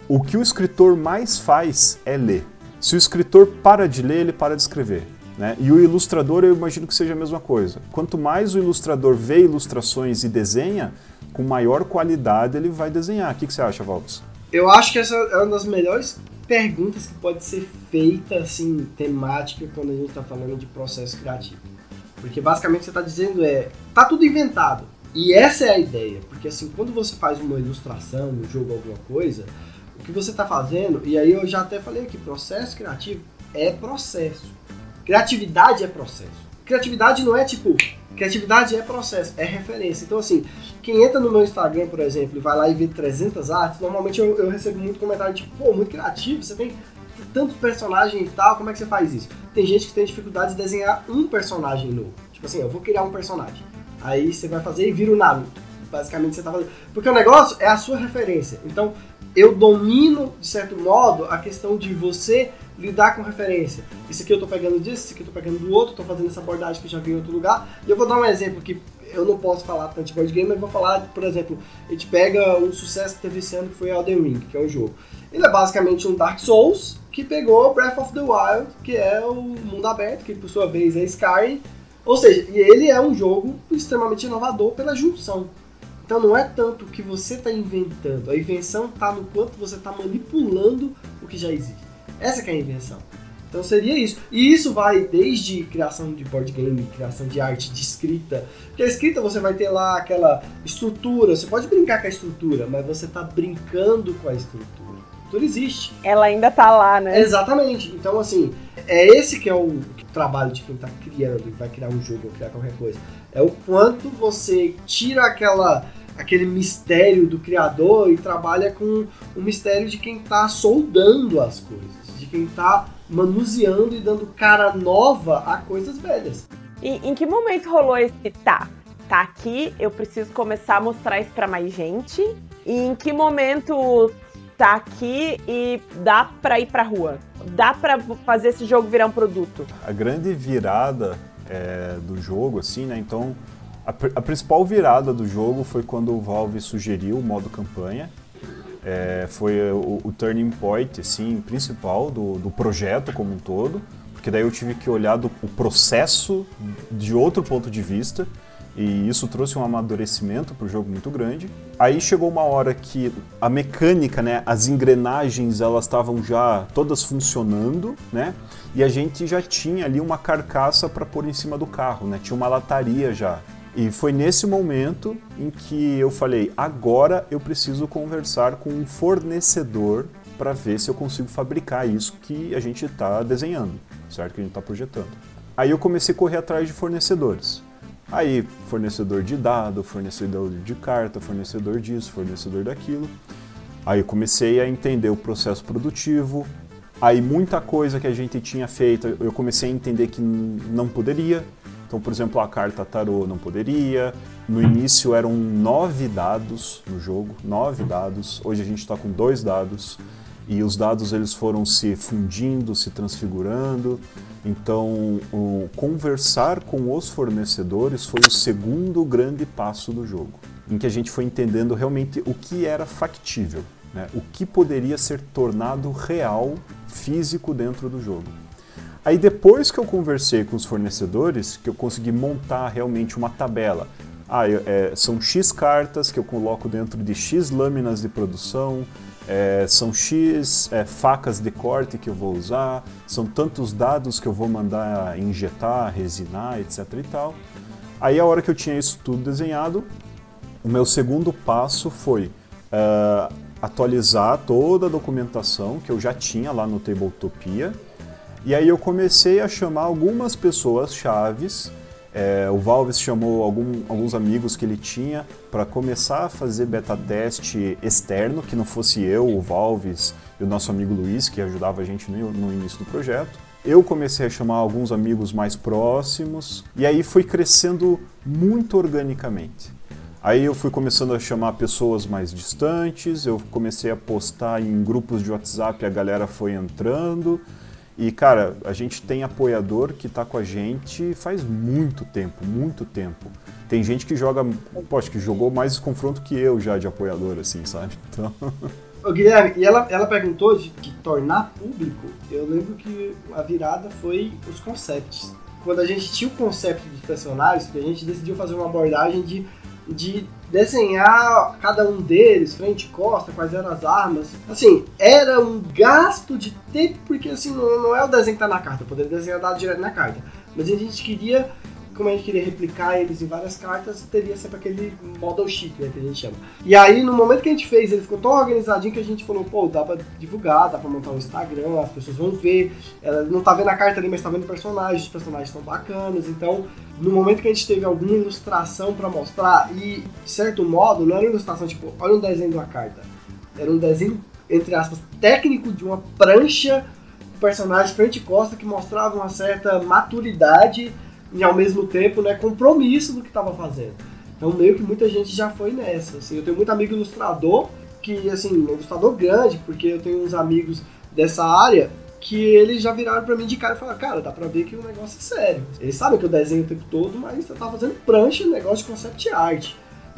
O que o escritor mais faz é ler. Se o escritor para de ler, ele para de escrever. Né? E o ilustrador, eu imagino que seja a mesma coisa. Quanto mais o ilustrador vê ilustrações e desenha, com maior qualidade ele vai desenhar. O que, que você acha, Valdes? Eu acho que essa é uma das melhores perguntas que pode ser feita, assim, temática, quando a gente está falando de processo criativo. Porque basicamente você está dizendo é, tá tudo inventado. E essa é a ideia, porque assim, quando você faz uma ilustração, um jogo, alguma coisa, o que você está fazendo, e aí eu já até falei aqui, processo criativo é processo. Criatividade é processo. Criatividade não é tipo, criatividade é processo, é referência. Então assim, quem entra no meu Instagram, por exemplo, e vai lá e vê 300 artes, normalmente eu, eu recebo muito comentário tipo, pô, muito criativo, você tem tantos personagens e tal, como é que você faz isso? Tem gente que tem dificuldade de desenhar um personagem novo. Tipo assim, eu vou criar um personagem. Aí você vai fazer e vira o Naruto. Basicamente você tá fazendo. Porque o negócio é a sua referência. Então, eu domino, de certo modo, a questão de você lidar com referência. Isso aqui eu tô pegando disso, isso aqui eu tô pegando do outro, tô fazendo essa abordagem que eu já vi em outro lugar. E eu vou dar um exemplo que eu não posso falar tanto de board game, mas vou falar, por exemplo, a gente pega um sucesso que teve esse ano que foi Elden Ring, que é um jogo. Ele é basicamente um Dark Souls que pegou Breath of the Wild, que é o mundo aberto, que por sua vez é Skyrim. Ou seja, ele é um jogo extremamente inovador pela junção. Então não é tanto o que você está inventando, a invenção está no quanto você está manipulando o que já existe. Essa que é a invenção. Então seria isso. E isso vai desde criação de board game, criação de arte, de escrita. Porque a escrita você vai ter lá aquela estrutura, você pode brincar com a estrutura, mas você está brincando com a estrutura. A estrutura existe. Ela ainda tá lá, né? Exatamente. Então, assim, é esse que é o trabalho de quem está criando, vai criar um jogo ou criar qualquer coisa. É o quanto você tira aquela aquele mistério do criador e trabalha com o mistério de quem está soldando as coisas, de quem está manuseando e dando cara nova a coisas velhas. E em que momento rolou esse tá? Tá aqui, eu preciso começar a mostrar isso para mais gente. E em que momento tá aqui e dá para ir pra rua? Dá para fazer esse jogo virar um produto? A grande virada é, do jogo, assim, né? Então, a, a, principal virada do jogo foi quando o Valve sugeriu o modo campanha. É, foi o, o, turning point, assim, principal do, do projeto como um todo porque daí eu tive que olhar do, o processo de outro ponto de vista e isso trouxe um amadurecimento para o jogo muito grande. Aí chegou uma hora que a mecânica, né, as engrenagens, elas estavam já todas funcionando, né? E a gente já tinha ali uma carcaça para pôr em cima do carro, né? Tinha uma lataria já. E foi nesse momento em que eu falei: agora eu preciso conversar com um fornecedor para ver se eu consigo fabricar isso que a gente está desenhando certo? Que a gente está projetando. Aí eu comecei a correr atrás de fornecedores. Aí, fornecedor de dado, fornecedor de carta, fornecedor disso, fornecedor daquilo. Aí eu comecei a entender o processo produtivo. Aí muita coisa que a gente tinha feito, eu comecei a entender que não poderia. Então, por exemplo, a carta tarô não poderia. No início eram nove dados no jogo, nove dados. Hoje a gente está com dois dados e os dados eles foram se fundindo, se transfigurando. Então, conversar com os fornecedores foi o segundo grande passo do jogo, em que a gente foi entendendo realmente o que era factível, né? o que poderia ser tornado real, físico dentro do jogo. Aí depois que eu conversei com os fornecedores, que eu consegui montar realmente uma tabela. Ah, é, são X cartas que eu coloco dentro de X lâminas de produção, é, são X é, facas de corte que eu vou usar, são tantos dados que eu vou mandar injetar, resinar, etc e tal. Aí a hora que eu tinha isso tudo desenhado, o meu segundo passo foi uh, atualizar toda a documentação que eu já tinha lá no Tabletopia, e aí eu comecei a chamar algumas pessoas chaves é, o Valves chamou algum, alguns amigos que ele tinha para começar a fazer beta teste externo, que não fosse eu, o Valves e o nosso amigo Luiz, que ajudava a gente no, no início do projeto. Eu comecei a chamar alguns amigos mais próximos e aí foi crescendo muito organicamente. Aí eu fui começando a chamar pessoas mais distantes, eu comecei a postar em grupos de WhatsApp, a galera foi entrando. E, cara, a gente tem apoiador que está com a gente faz muito tempo, muito tempo. Tem gente que joga, poxa, que jogou mais confronto que eu já de apoiador, assim, sabe? (laughs) Então. Ô, Guilherme, e ela, ela perguntou de, de tornar público. Eu lembro que a virada foi os concepts. Quando a gente tinha o conceito dos personagens, a gente decidiu fazer uma abordagem de de desenhar cada um deles, frente e costa, quais eram as armas. Assim, era um gasto de tempo, porque assim, não, não é o desenho que tá na carta, eu poderia desenhar dado direto na carta. Mas a gente queria como a gente queria replicar eles em várias cartas, teria sempre aquele model sheet, né, que a gente chama. E aí, no momento que a gente fez, ele ficou tão organizadinho que a gente falou, pô, dá pra divulgar, dá pra montar um Instagram, as pessoas vão ver. Ela não tá vendo a carta ali, mas tá vendo personagens, os personagens estão bacanas. Então, no momento que a gente teve alguma ilustração para mostrar, e de certo modo, não era ilustração tipo, olha um desenho de uma carta. Era um desenho, entre aspas, técnico de uma prancha personagem frente e costa que mostrava uma certa maturidade e ao mesmo tempo né, compromisso do que estava fazendo. Então meio que muita gente já foi nessa. Assim, eu tenho muito amigo ilustrador que assim, um ilustrador grande, porque eu tenho uns amigos dessa área que eles já viraram para mim de cara e falaram, cara, dá pra ver que o negócio é sério. Eles sabem que eu desenho o tempo todo, mas você tá fazendo prancha, negócio de concept art.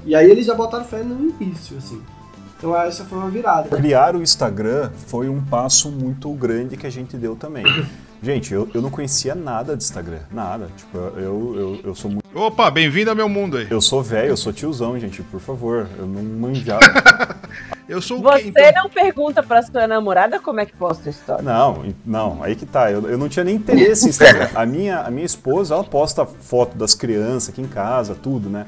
E aí eles já botaram fé no início, assim. Então essa foi uma virada. Criar o Instagram foi um passo muito grande que a gente deu também. Gente, eu, eu não conhecia nada de Instagram, nada. Tipo, eu, eu, eu sou muito. Opa, bem-vindo ao meu mundo aí. Eu sou velho, eu sou tiozão, gente, por favor. Eu não manjava. (laughs) eu sou o Você quê, então? não pergunta pra sua namorada como é que posta a história? Não, não, aí que tá. Eu, eu não tinha nem interesse em Instagram. A minha, a minha esposa, ela posta foto das crianças aqui em casa, tudo, né?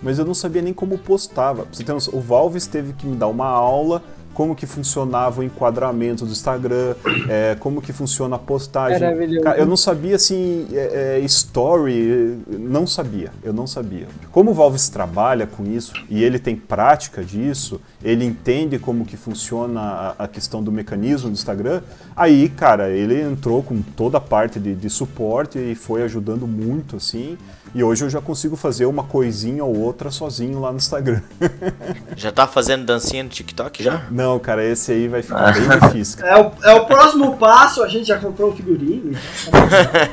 Mas eu não sabia nem como postava. Você tem o Valves teve que me dar uma aula como que funcionava o enquadramento do Instagram, é, como que funciona a postagem. Maravilhoso. Cara, eu não sabia assim, é, é, story, não sabia, eu não sabia. Como o Valves trabalha com isso e ele tem prática disso, ele entende como que funciona a, a questão do mecanismo do Instagram, aí, cara, ele entrou com toda a parte de, de suporte e foi ajudando muito, assim. E hoje eu já consigo fazer uma coisinha ou outra sozinho lá no Instagram. (laughs) Já tá fazendo dancinha no TikTok já? Não, cara, esse aí vai ficar bem difícil. É o, é o próximo passo, a gente já comprou o figurino.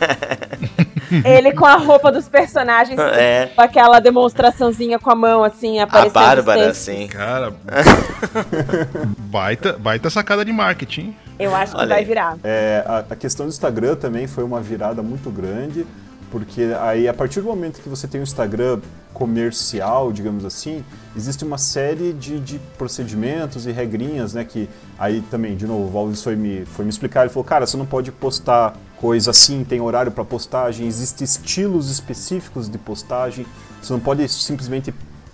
(laughs) Ele com a roupa dos personagens, É. com aquela demonstraçãozinha com a mão, assim, A aparecendo. Bárbara, sempre. assim. Cara, (laughs) baita, baita sacada de marketing. Eu acho que Olha vai aí. virar. É, a, a questão do Instagram também foi uma virada muito grande, porque aí a partir do momento que você tem um Instagram comercial, digamos assim, existe uma série de, de procedimentos e regrinhas, né? Que aí também, de novo, o Valdes foi me, foi me explicar, ele falou, cara, você não pode postar coisa assim, tem horário para postagem, existem estilos específicos de postagem, você não pode simplesmente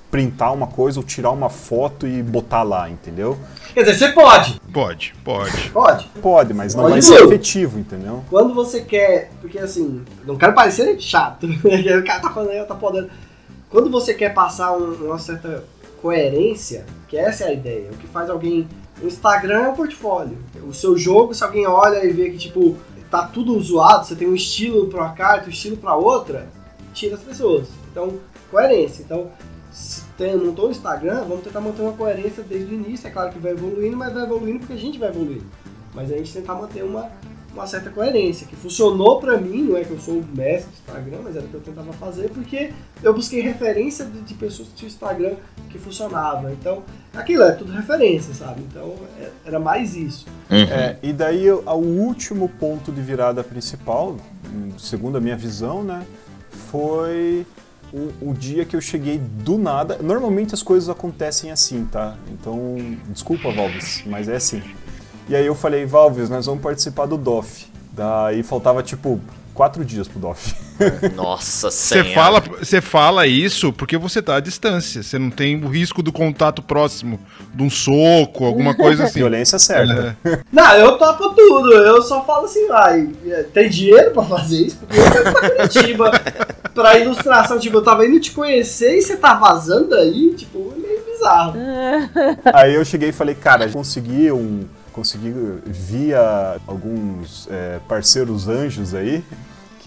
printar uma coisa ou tirar uma foto e botar lá, entendeu? Quer dizer, você pode. Pode, pode. Pode. Pode, mas não Pode vai ser efetivo, entendeu? Quando você quer. Porque assim, não quero parecer chato. (laughs) o cara tá falando aí, tá podendo. Quando você quer passar um- uma certa coerência, que essa é a ideia. O que faz alguém. O Instagram é um portfólio. O seu jogo, se alguém olha e vê que, tipo, tá tudo zoado, você tem um estilo pra uma carta, um estilo pra outra, tira as pessoas. Então, coerência. Então, se tem, montou o Instagram, vamos tentar manter uma coerência desde o início. É claro que vai evoluindo, mas vai evoluindo porque a gente vai evoluindo. Mas a gente tentar manter uma, uma certa coerência, que funcionou pra mim, não é que eu sou o mestre do Instagram, mas era o que eu tentava fazer, porque eu busquei referência de, de pessoas que tinham Instagram que funcionava. Então, aquilo é tudo referência, sabe? Então, é- era mais isso. É, e daí o o último ponto de virada principal, hum, segundo a minha visão, né, foi o, o dia que eu cheguei do nada. Normalmente as coisas acontecem assim, tá? Então, desculpa, Valves, mas é assim. E aí eu falei, Valves, nós vamos participar do DOF. Daí faltava tipo quatro dias pro DOF. Nossa Você senhora. fala, você fala isso porque você tá à distância. Você não tem o risco do contato próximo, de um soco, alguma coisa assim. (laughs) Violência certa. É. Não, eu topo tudo, eu só falo assim, vai, é, tem dinheiro pra fazer isso? Porque eu quero pra Curitiba, (laughs) pra ilustração, tipo, eu tava indo te conhecer e você tá vazando aí, tipo, é meio bizarro. (laughs) Aí eu cheguei e falei, cara, consegui um. Consegui via alguns é, parceiros anjos aí,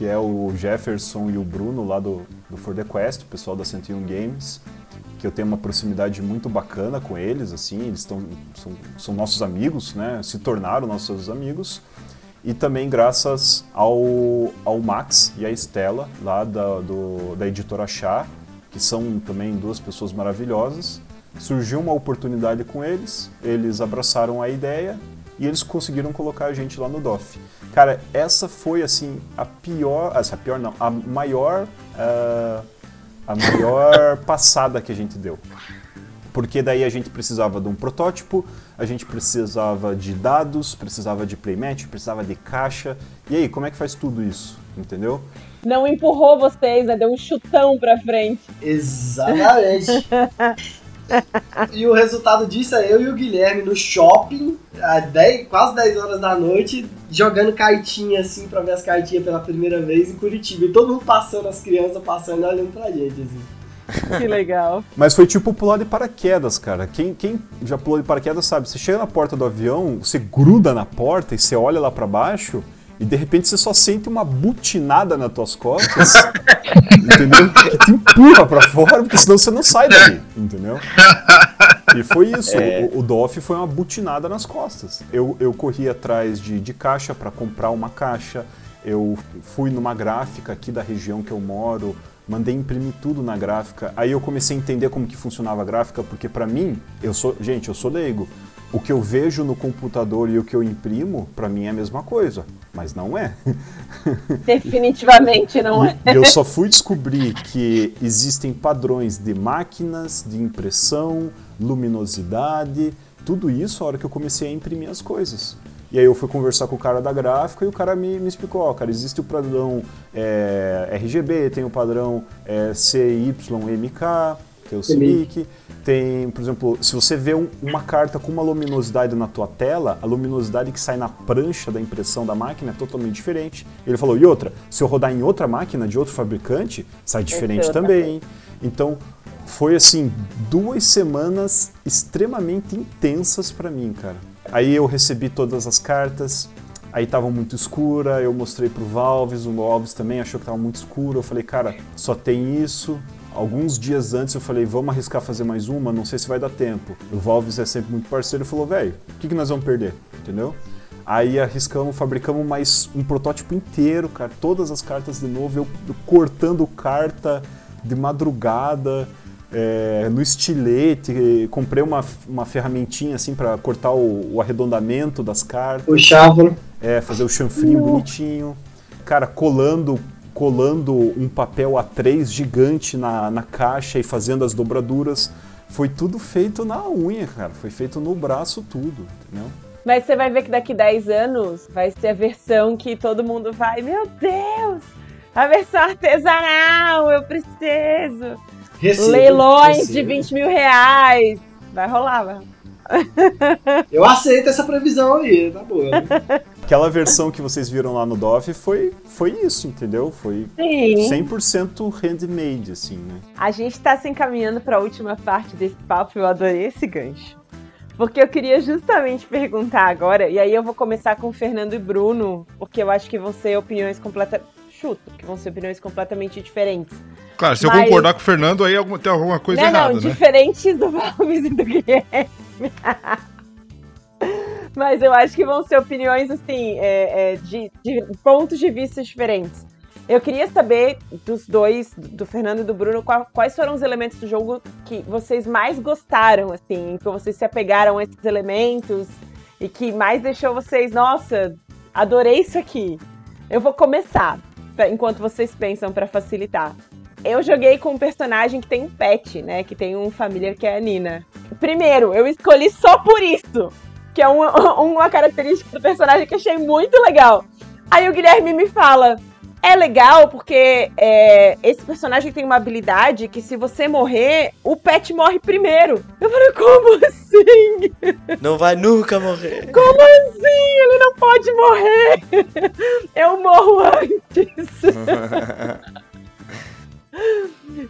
que é o Jefferson e o Bruno lá do, do For The Quest, o pessoal da 101 Games, que eu tenho uma proximidade muito bacana com eles, assim, eles tão, são, são nossos amigos, né? Se tornaram nossos amigos. E também graças ao, ao Max e à Estela, lá da, do, da editora Chá, que são também duas pessoas maravilhosas. Surgiu uma oportunidade com eles, eles abraçaram a ideia e eles conseguiram colocar a gente lá no DOF. Cara, essa foi assim a pior, essa pior não, a maior, ah, a maior (laughs) passada que a gente deu. Porque daí a gente precisava de um protótipo, a gente precisava de dados, precisava de playmatch, precisava de caixa. E aí, como é que faz tudo isso? Entendeu? Não empurrou vocês, né? Deu um chutão pra frente. Exatamente. (laughs) (laughs) e o resultado disso é eu e o Guilherme no shopping, às 10, quase 10 horas da noite, jogando cartinha assim pra ver as cartinhas pela primeira vez em Curitiba. E todo mundo passando, as crianças passando e olhando pra gente, assim. Que legal. (laughs) Mas foi tipo pular de paraquedas, cara. Quem, quem já pulou de paraquedas sabe, você chega na porta do avião, você gruda na porta e você olha lá pra baixo e de repente você só sente uma butinada nas tuas costas, (laughs) entendeu? Que te empurra pra fora, porque senão você não sai dali, entendeu? E foi isso, o, o DOF foi uma butinada nas costas. Eu, eu corri atrás de, de caixa pra comprar uma caixa, eu fui numa gráfica aqui da região que eu moro, mandei imprimir tudo na gráfica. Aí eu comecei a entender como que funcionava a gráfica, porque pra mim, eu sou, gente, eu sou leigo. O que eu vejo no computador e o que eu imprimo, pra mim é a mesma coisa, mas não é. (laughs) Definitivamente não é. Eu só fui descobrir que existem padrões de máquinas, de impressão, luminosidade, tudo isso a hora que eu comecei a imprimir as coisas. E aí eu fui conversar com o cara da gráfica e o cara me, me explicou, ó, cara, existe o padrão é, RGB, tem o padrão é, CYMK, que é o Simic. Tem, por exemplo, se você vê um, uma carta com uma luminosidade na tua tela, a luminosidade que sai na prancha da impressão da máquina é totalmente diferente. Ele falou, e outra, se eu rodar em outra máquina de outro fabricante, sai diferente também. Então, foi assim, duas semanas extremamente intensas para mim, cara. Aí eu recebi todas as cartas, aí tava muito escura, eu mostrei pro Valves, o Valves também achou que tava muito escuro, eu falei, cara, só tem isso. Alguns dias antes eu falei, vamos arriscar fazer mais uma, não sei se vai dar tempo. O Valves é sempre muito parceiro e falou, velho, o que, que nós vamos perder? Entendeu? Aí arriscamos, fabricamos mais um protótipo inteiro, cara, todas as cartas de novo, eu, eu cortando carta de madrugada, é, no estilete, comprei uma, uma ferramentinha assim para cortar o, o, arredondamento das cartas. O chávaro. É, fazer o chanfrinho bonitinho. Cara, colando colando um papel A3 gigante na, na caixa e fazendo as dobraduras. Foi tudo feito na unha, cara. Foi feito no braço tudo, entendeu? Mas você vai ver que daqui 10 anos vai ser a versão que todo mundo vai, meu Deus, a versão artesanal, eu preciso. Recibo, Leilões recibo. de 20 mil reais. Vai rolar, vai. Eu aceito essa previsão aí, tá boa. Né? (laughs) Aquela versão que vocês viram lá no DOF foi, foi isso, entendeu? Foi Sim. 100% handmade, assim, né? A gente tá se encaminhando para a última parte desse papo, eu adorei esse gancho. Porque eu queria justamente perguntar agora, e aí eu vou começar com o Fernando e Bruno, porque eu acho que vão ser opiniões completamente. Chuto, que vão ser opiniões completamente diferentes. Claro, se Mas... eu concordar com o Fernando, aí tem alguma coisa não, errada, não, né? diferentes do Valves e do Guilherme. (laughs) Mas eu acho que vão ser opiniões, assim, é, é, de, de, pontos de vista diferentes. Eu queria saber dos dois, do Fernando e do Bruno, quais foram os elementos do jogo que vocês mais gostaram, assim, que vocês se apegaram a esses elementos e que mais deixou vocês, nossa, adorei isso aqui. Eu vou começar, enquanto vocês pensam para facilitar. Eu joguei com um personagem que tem um pet, né? Que tem um família que é a Nina. Primeiro, eu escolhi só por isso que é um, (laughs) uma característica do personagem que achei muito legal. Aí o Guilherme me fala: é legal porque é, esse personagem tem uma habilidade que se você morrer, o pet morre primeiro. Eu falei, como assim? (laughs) Não vai nunca morrer. Como assim? Ele não pode morrer. Eu morro antes. (laughs)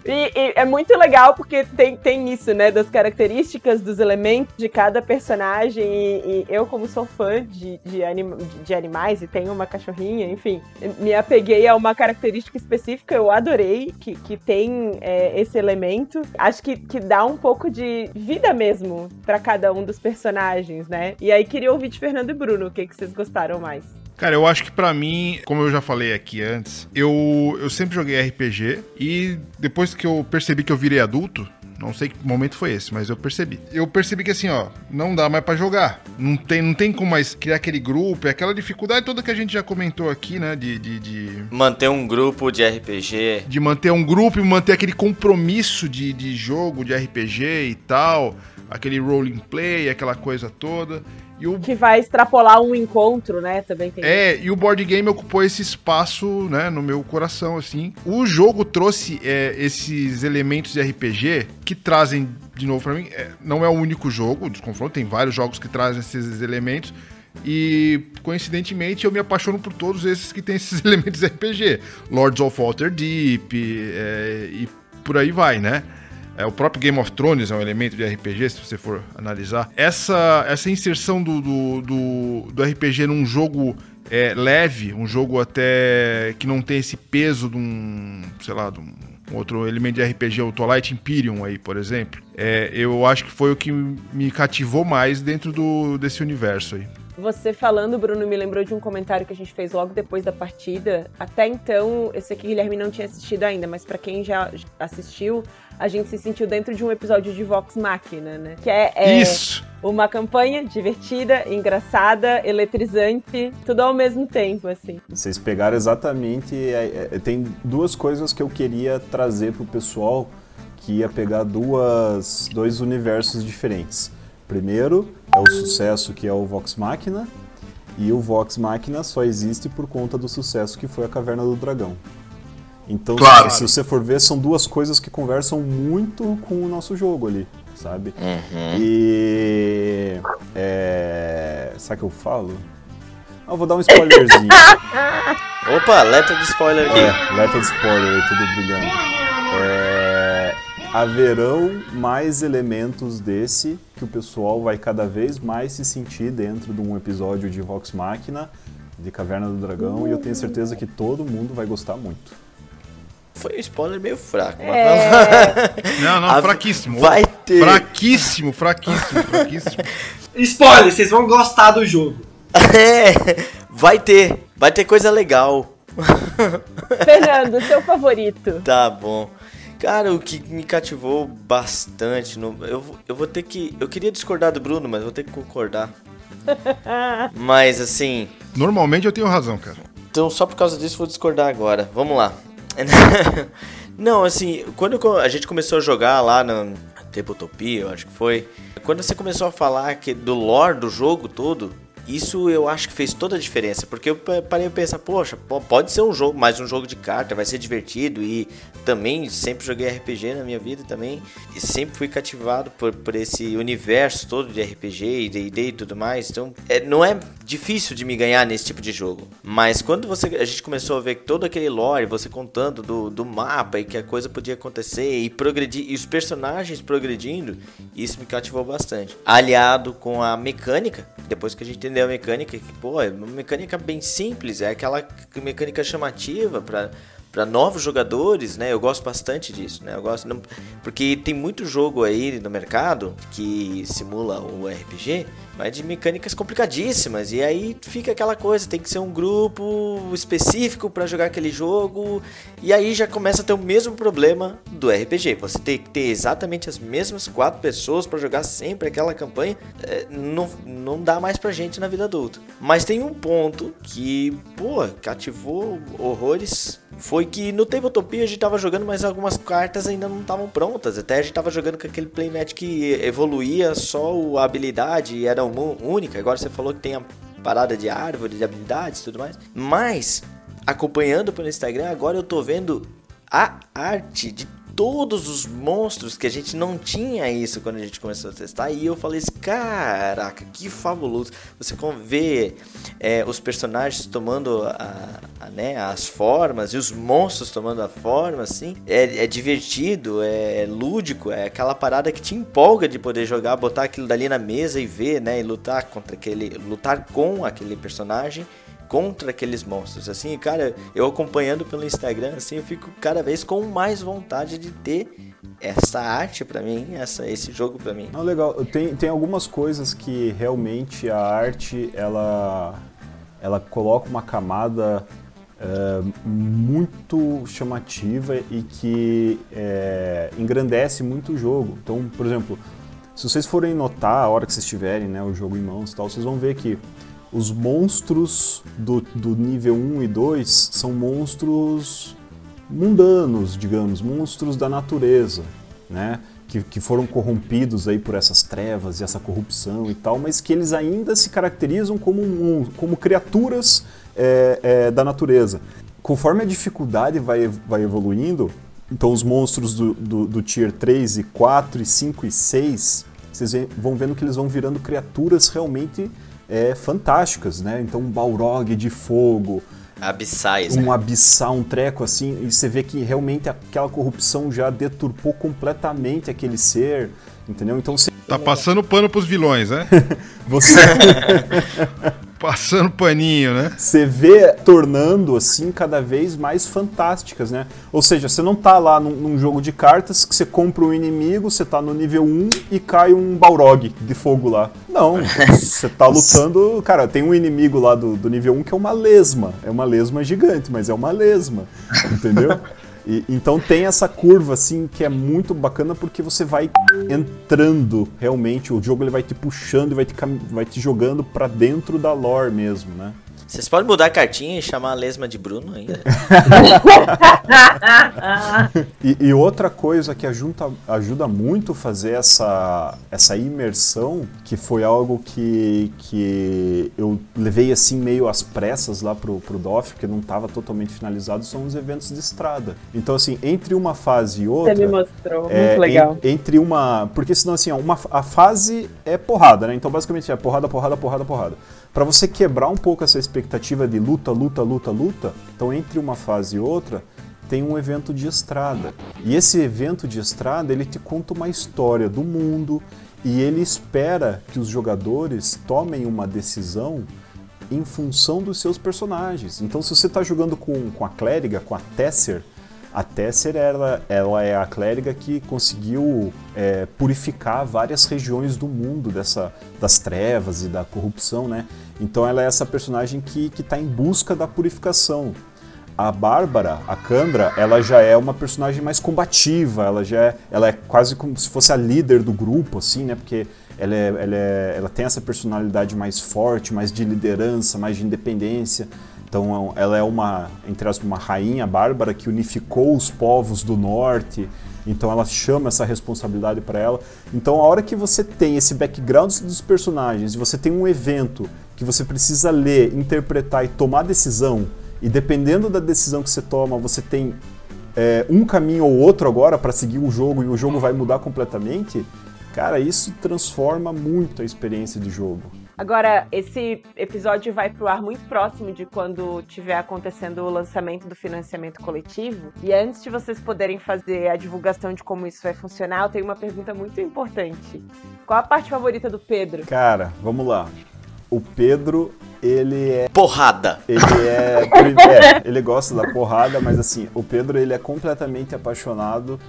E, e, é muito legal porque tem, tem isso, né? Das características, dos elementos de cada personagem. E, e eu, como sou fã de, de, anima, de, animais e tenho uma cachorrinha, enfim, me apeguei a uma característica específica. Eu adorei que, que tem é, esse elemento. Acho que, que dá um pouco de vida mesmo para cada um dos personagens, né? E aí queria ouvir de Fernando e Bruno o que, que vocês gostaram mais. Cara, eu acho que para mim, como eu já falei aqui antes, eu, eu sempre joguei RPG e depois que eu percebi que eu virei adulto, não sei que momento foi esse, mas eu percebi. Eu percebi que assim, ó, não dá mais para jogar. Não tem, não tem como mais criar aquele grupo, é aquela dificuldade toda que a gente já comentou aqui, né? De, de, de... Manter um grupo de RPG. De manter um grupo e manter aquele compromisso de, de jogo, de RPG e tal. Aquele roleplay, play, aquela coisa toda. O... Que vai extrapolar um encontro, né? Também tem. É, e o board game ocupou esse espaço, né, no meu coração, assim. O jogo trouxe é, esses elementos de RPG que trazem, de novo para mim, é, não é o único jogo de confronto, tem vários jogos que trazem esses elementos. E coincidentemente eu me apaixono por todos esses que têm (laughs) esses elementos de RPG. Lords of Waterdeep é, e por aí vai, né? É, o próprio Game of Thrones é um elemento de RPG, se você for analisar. Essa, essa inserção do, do, do, do RPG num jogo é, leve, um jogo até que não tem esse peso de um, sei lá, de um outro elemento de RPG, o Twilight Imperium aí, por exemplo. É, eu acho que foi o que me cativou mais dentro do, desse universo aí. Você falando, Bruno, me lembrou de um comentário que a gente fez logo depois da partida. Até então, esse aqui Guilherme não tinha assistido ainda, mas para quem já assistiu, a gente se sentiu dentro de um episódio de Vox Machina, né? Que é, é Isso. uma campanha divertida, engraçada, eletrizante, tudo ao mesmo tempo, assim. Vocês pegaram exatamente. É, é, tem duas coisas que eu queria trazer pro pessoal que ia pegar duas, dois universos diferentes. Primeiro é o sucesso que é o Vox Machina, e o Vox Machina só existe por conta do sucesso que foi a Caverna do Dragão. Então, Claro. se, se você for ver, são duas coisas que conversam muito com o nosso jogo ali, sabe? Uhum. E. É. Sabe o que eu falo? Ah, eu vou dar um spoilerzinho. (laughs) Opa, letra de spoiler aqui. é, letra de spoiler aí, tudo brilhando. É, haverão mais elementos desse que o pessoal vai cada vez mais se sentir dentro de um episódio de Vox Machina, de Caverna do Dragão, e eu tenho certeza que todo mundo vai gostar muito. Foi um spoiler meio fraco, mas É, (laughs) Não, não, A- fraquíssimo. vai ter. Fraquíssimo, fraquíssimo, fraquíssimo. (laughs) Spoiler, vocês vão gostar do jogo. (laughs) É, vai ter. Vai ter coisa legal. Fernando, seu favorito. Tá bom. Cara, o que me cativou bastante, no, eu, vou- eu vou ter que. Eu queria discordar do Bruno, mas vou ter que concordar. (laughs) Mas assim, Normalmente eu tenho razão, cara. então só por causa disso vou discordar agora. Vamos lá. (laughs) Não, assim, quando a gente começou a jogar lá na Tabletopia, eu acho que foi. Quando você começou a falar que do lore do jogo todo, isso eu acho que fez toda a diferença. Porque eu pa- parei a pensar, poxa, po- pode ser um jogo, mais um jogo de carta, vai ser divertido. E também sempre joguei RPG na minha vida também. E sempre fui cativado por, por esse universo todo de RPG e D&D e tudo mais. Então, é, não é difícil de me ganhar nesse tipo de jogo. Mas quando você, a gente começou a ver todo aquele lore, você contando do, do mapa e que a coisa podia acontecer e progredir, e os personagens progredindo, isso me cativou bastante. Aliado com a mecânica, depois que a gente entendeu a mecânica, que, pô, é uma mecânica bem simples, é aquela mecânica chamativa para para novos jogadores, né? Eu gosto bastante disso, né? Eu gosto não- porque tem muito jogo aí no mercado que simula o RPG, mas de mecânicas complicadíssimas e aí fica aquela coisa, tem que ser um grupo específico para jogar aquele jogo e aí já começa a ter o mesmo problema do RPG. Você tem que ter exatamente as mesmas quatro pessoas para jogar sempre aquela campanha, é, não, não dá mais pra gente na vida adulta. Mas tem um ponto que, pô, cativou horrores foi que no Tabletopia a gente tava jogando, mas algumas cartas ainda não estavam prontas. Até a gente tava jogando com aquele playmat que evoluía só a habilidade e era única. Agora você falou que tem a parada de árvore, de habilidades e tudo mais. Mas, acompanhando pelo Instagram, agora eu tô vendo a arte de todos os monstros que a gente não tinha isso quando a gente começou a testar. E eu falei assim, caraca, que fabuloso. Você vê é, os personagens tomando a, a, né, as formas e os monstros tomando a forma, assim. É, é divertido, é, lúdico, é aquela parada que te empolga de poder jogar, botar aquilo dali na mesa e ver, né? E lutar contra aquele. lutar com aquele personagem contra aqueles monstros, assim, cara, eu acompanhando pelo Instagram, assim, eu fico cada vez com mais vontade de ter essa arte pra mim, essa, esse jogo pra mim. Não, legal. Tem, tem algumas coisas que realmente a arte ela, ela coloca uma camada é, muito chamativa e que é, engrandece muito o jogo. Então, por exemplo, se vocês forem notar a hora que vocês tiverem né, o jogo em mãos e tal, vocês vão ver que os monstros do, do nível 1 e 2 são monstros mundanos, digamos, monstros da natureza, né? Que, que foram corrompidos aí por essas trevas e essa corrupção e tal, mas que eles ainda se caracterizam como, como criaturas é, é, da natureza. Conforme a dificuldade vai, vai evoluindo, então os monstros do, do, do Tier 3 e 4 e 5 e 6, vocês vão vendo que eles vão virando criaturas realmente é, fantásticas, né? Então um Balrog de fogo, Abissais, né? um abissal, um treco assim, e você vê que realmente aquela corrupção já deturpou completamente aquele ser, entendeu? Então você, Tá passando pano pros vilões, né? (laughs) você, (laughs) Passando paninho, né? você vê tornando assim cada vez mais fantásticas, né? Ou seja, você não tá lá num, num jogo de cartas que você compra um inimigo, você tá no nível 1 e cai um Balrog de fogo lá. Não, (laughs) você tá lutando. Cara, tem um inimigo lá do, do nível 1 que é uma lesma. É uma lesma gigante, mas é uma lesma. Entendeu? (laughs) E- então tem essa curva assim que é muito bacana porque você vai entrando realmente, o jogo ele vai te puxando e vai te, vai te jogando pra dentro da lore mesmo, né? Vocês podem mudar a cartinha e chamar a lesma de Bruno ainda. (laughs) e, e, outra coisa que ajuda, ajuda muito fazer essa, essa imersão, que foi algo que, que eu levei assim meio às pressas lá pro, pro DOF, porque não estava totalmente finalizado, são os eventos de estrada. Então, assim, entre uma fase e outra. Você me mostrou, é, muito legal. En, entre uma. Porque senão, assim, uma, a fase é porrada, né? Então, basicamente é porrada, porrada, porrada, porrada. Para você quebrar um pouco essa expectativa de luta, luta, luta, luta, então entre uma fase e outra tem um evento de estrada. E esse evento de estrada, ele te conta uma história do mundo e ele espera que os jogadores tomem uma decisão em função dos seus personagens. Então, se você está jogando com, com a clériga, com a Tesser, a Tesser ela, ela é a clériga que conseguiu é, purificar várias regiões do mundo dessa, das trevas e da corrupção, né? Então ela é essa personagem que está em busca da purificação. A Bárbara, a Candra, ela já é uma personagem mais combativa, ela já é, ela é quase como se fosse a líder do grupo, assim, né? Porque ela, é, ela, é, ela tem essa personalidade mais forte, mais de liderança, mais de independência. Então ela é uma, entre aspas, uma rainha bárbara que unificou os povos do norte. Então ela chama essa responsabilidade para ela. Então a hora que você tem esse background dos personagens, você tem um evento que você precisa ler, interpretar e tomar decisão, e dependendo da decisão que você toma, você tem é, um caminho ou outro agora para seguir o jogo e o jogo vai mudar completamente, cara, isso transforma muito a experiência de jogo. Agora, esse episódio vai pro ar muito próximo de quando tiver acontecendo o lançamento do financiamento coletivo. E antes de vocês poderem fazer a divulgação de como isso vai funcionar, eu tenho uma pergunta muito importante. Qual a parte favorita do Pedro? Cara, vamos lá. O Pedro, ele é. Porrada! Ele é, (laughs) é. Ele gosta da porrada, mas assim, o Pedro ele é completamente apaixonado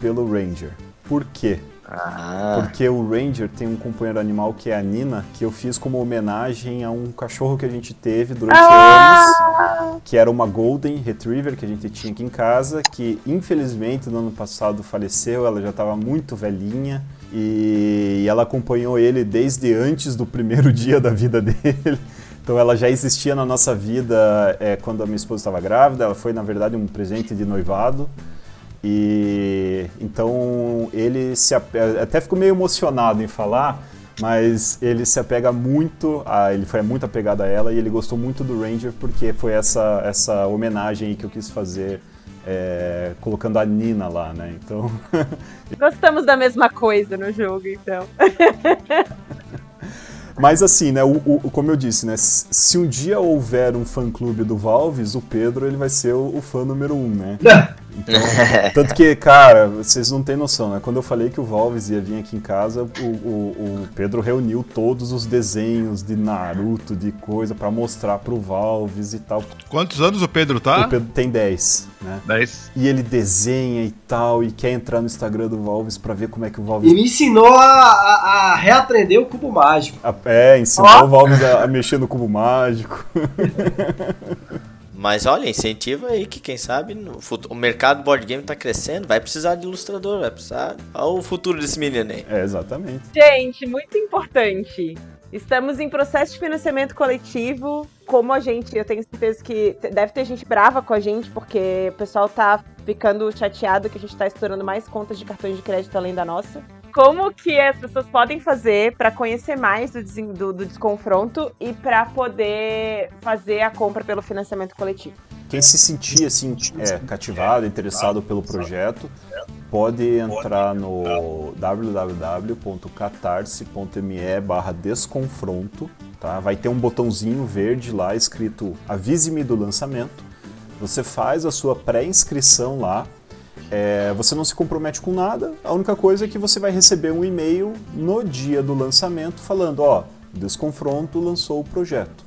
pelo Ranger. Por quê? Ah. Porque o Ranger tem um companheiro animal que é a Nina, que eu fiz como homenagem a um cachorro que a gente teve durante ah. anos, que era uma Golden Retriever que a gente tinha aqui em casa, que infelizmente no ano passado faleceu, ela já estava muito velhinha. E ela acompanhou ele desde antes do primeiro (laughs) dia da vida dele. Então ela já existia na nossa vida é, quando a minha esposa estava grávida. Ela foi, na verdade, um presente de noivado. E então ele se até ficou meio emocionado em falar, mas ele se apega muito, a, ele foi muito apegado a ela e ele gostou muito do Ranger porque foi essa essa homenagem que eu quis fazer é, colocando a Nina lá, né? Então (laughs) gostamos da mesma coisa no jogo, então. (laughs) Mas assim, né, o, o, como eu disse, né, se um dia houver um fã-clube do Valves, o Pedro ele vai ser o, o fã número um, né? (laughs) Então, (laughs) tanto que, cara, vocês não têm noção, né? Quando eu falei que o Valves ia vir aqui em casa, o, o, o Pedro reuniu todos os desenhos de Naruto, de coisa, para mostrar pro Valves e tal. Quantos anos o Pedro tá? O Pedro tem 10, né? 10. E ele desenha e tal, e quer entrar no Instagram do Valves para ver como é que o Valves. E me ensinou a, a, a reaprender o cubo mágico. é, ensinou oh. o Valves a, a mexer no cubo mágico. (laughs) Mas olha, incentiva aí que quem sabe no futuro, o mercado board game tá crescendo, vai precisar de ilustrador, vai precisar. Olha o futuro desse menino aí. É, exatamente. Gente, muito importante. Estamos em processo de financiamento coletivo. Como a gente, eu tenho certeza que deve ter gente brava com a gente, porque o pessoal tá ficando chateado que a gente tá estourando mais contas de cartões de crédito além da nossa como que as pessoas podem fazer para conhecer mais do, do, do desconfronto e para poder fazer a compra pelo financiamento coletivo. Quem se sentir assim é, cativado, interessado pelo projeto, pode entrar no www.catarse.me barra desconfronto, tá? Vai ter um botãozinho verde lá escrito avise-me do lançamento. Você faz a sua pré-inscrição lá é, você não se compromete com nada, a única coisa é que você vai receber um e-mail no dia do lançamento falando: ó, Desconfronto lançou o projeto.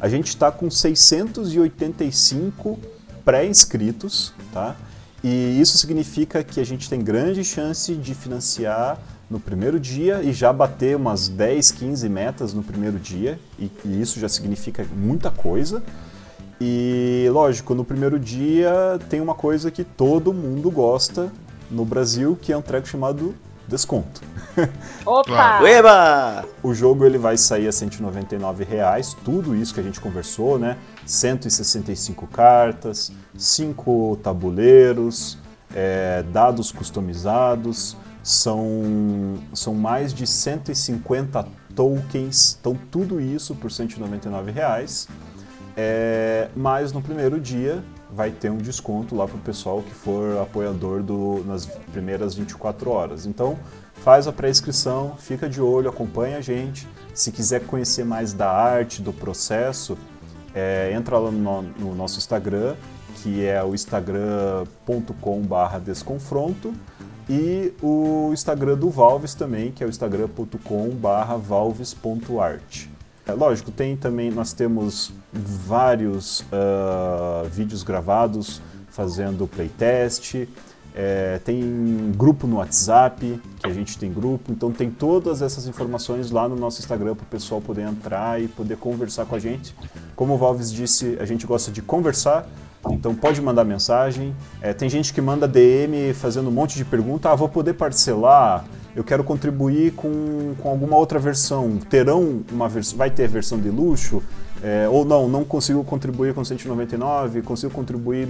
A gente está com 685 pré-inscritos, tá? E isso significa que a gente tem grande chance de financiar no primeiro dia e já bater umas 10, 15 metas no primeiro dia, e, e isso já significa muita coisa. E lógico, no primeiro dia tem uma coisa que todo mundo gosta no Brasil, que é um treco chamado desconto. (laughs) Opa! Eba! O jogo ele vai sair a 199 reais, tudo isso que a gente conversou, né? 165 cartas, 5 tabuleiros, é, dados customizados, são, são mais de 150 tokens, então tudo isso por 199 reais. É, mas no primeiro dia vai ter um desconto lá para o pessoal que for apoiador do, nas primeiras 24 horas. Então faz a pré-inscrição, fica de olho, acompanha a gente. Se quiser conhecer mais da arte, do processo, é, entra lá no, no, nosso Instagram, que é o instagram.com/desconfronto e o Instagram do Valves também, que é o instagram.com/valves.art. É, lógico, tem também, nós temos vários uh, vídeos gravados fazendo playtest, é, tem grupo no WhatsApp, que a gente tem grupo, então tem todas essas informações lá no nosso Instagram para o pessoal poder entrar e poder conversar com a gente. Como o Valves disse, a gente gosta de conversar, então pode mandar mensagem. É, tem gente que manda DM fazendo um monte de pergunta, ah, vou poder parcelar, eu quero contribuir com, com alguma outra versão. Terão uma versão, vai ter versão de luxo? É, ou não, não consigo contribuir com 199, consigo contribuir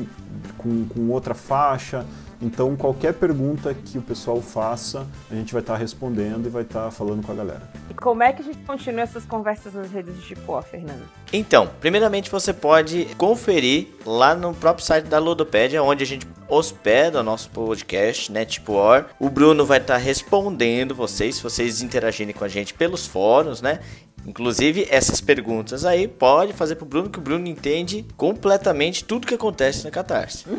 com, com outra faixa. Então, qualquer pergunta que o pessoal faça, a gente vai estar tá respondendo e vai estar tá falando com a galera. E como é que a gente continua essas conversas nas redes de Tipo, Fernando? Então, primeiramente você pode conferir lá no próprio site da Ludopédia, onde a gente hospeda o nosso podcast, né, Tipo Or. O Bruno vai estar tá respondendo vocês, se vocês interagirem com a gente pelos fóruns, né? Inclusive, essas perguntas aí pode fazer pro Bruno, que o Bruno entende completamente tudo que acontece na Catarse. (laughs)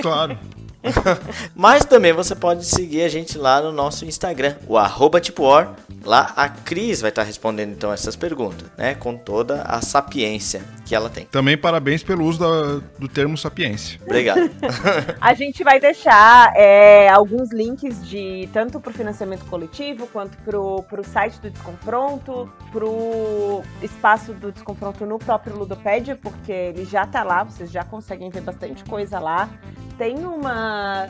Claro. (laughs) Mas também você pode seguir a gente lá no nosso Instagram, o arroba tipoor. Lá a Cris vai estar respondendo então essas perguntas, né? Com toda a sapiência que ela tem. Também parabéns pelo uso da, do termo sapiência. Obrigado. (laughs) a gente vai deixar é, alguns links de tanto para o financiamento coletivo quanto para o site do Desconfronto, para o espaço do Desconfronto no próprio Ludopédia, porque ele já está lá, vocês já conseguem ver bastante coisa lá tem uma.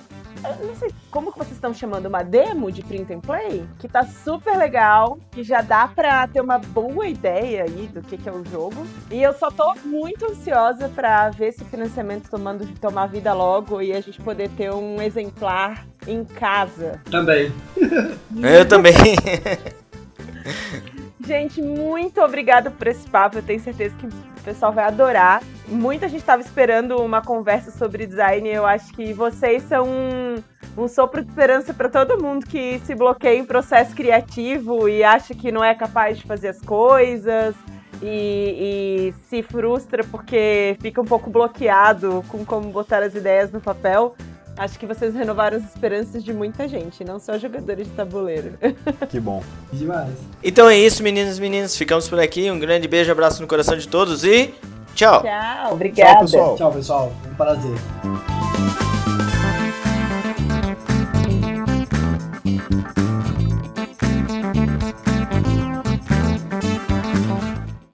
Eu não sei como que vocês estão chamando, uma demo de print and play, que tá super legal, que já dá pra ter uma boa ideia aí do que, que é o jogo. E eu só tô muito ansiosa pra ver esse financiamento tomando tomar vida logo e a gente poder ter um exemplar em casa. Também. (laughs) eu também. (laughs) Gente, muito obrigada por esse papo. Eu tenho certeza que o pessoal vai adorar. Muita gente estava esperando uma conversa sobre design. Eu acho que vocês são um, um sopro de esperança para todo mundo que se bloqueia em processo criativo e acha que não é capaz de fazer as coisas. E, e se frustra porque fica um pouco bloqueado com como botar as ideias no papel. Acho que vocês renovaram as esperanças de muita gente, não só jogadores de tabuleiro. (laughs) Que bom. Demais. Então é isso, meninos e meninas. Ficamos por aqui. Um grande beijo, abraço no coração de todos e tchau. Tchau, obrigada. Tchau, pessoal. Tchau, pessoal. Um prazer.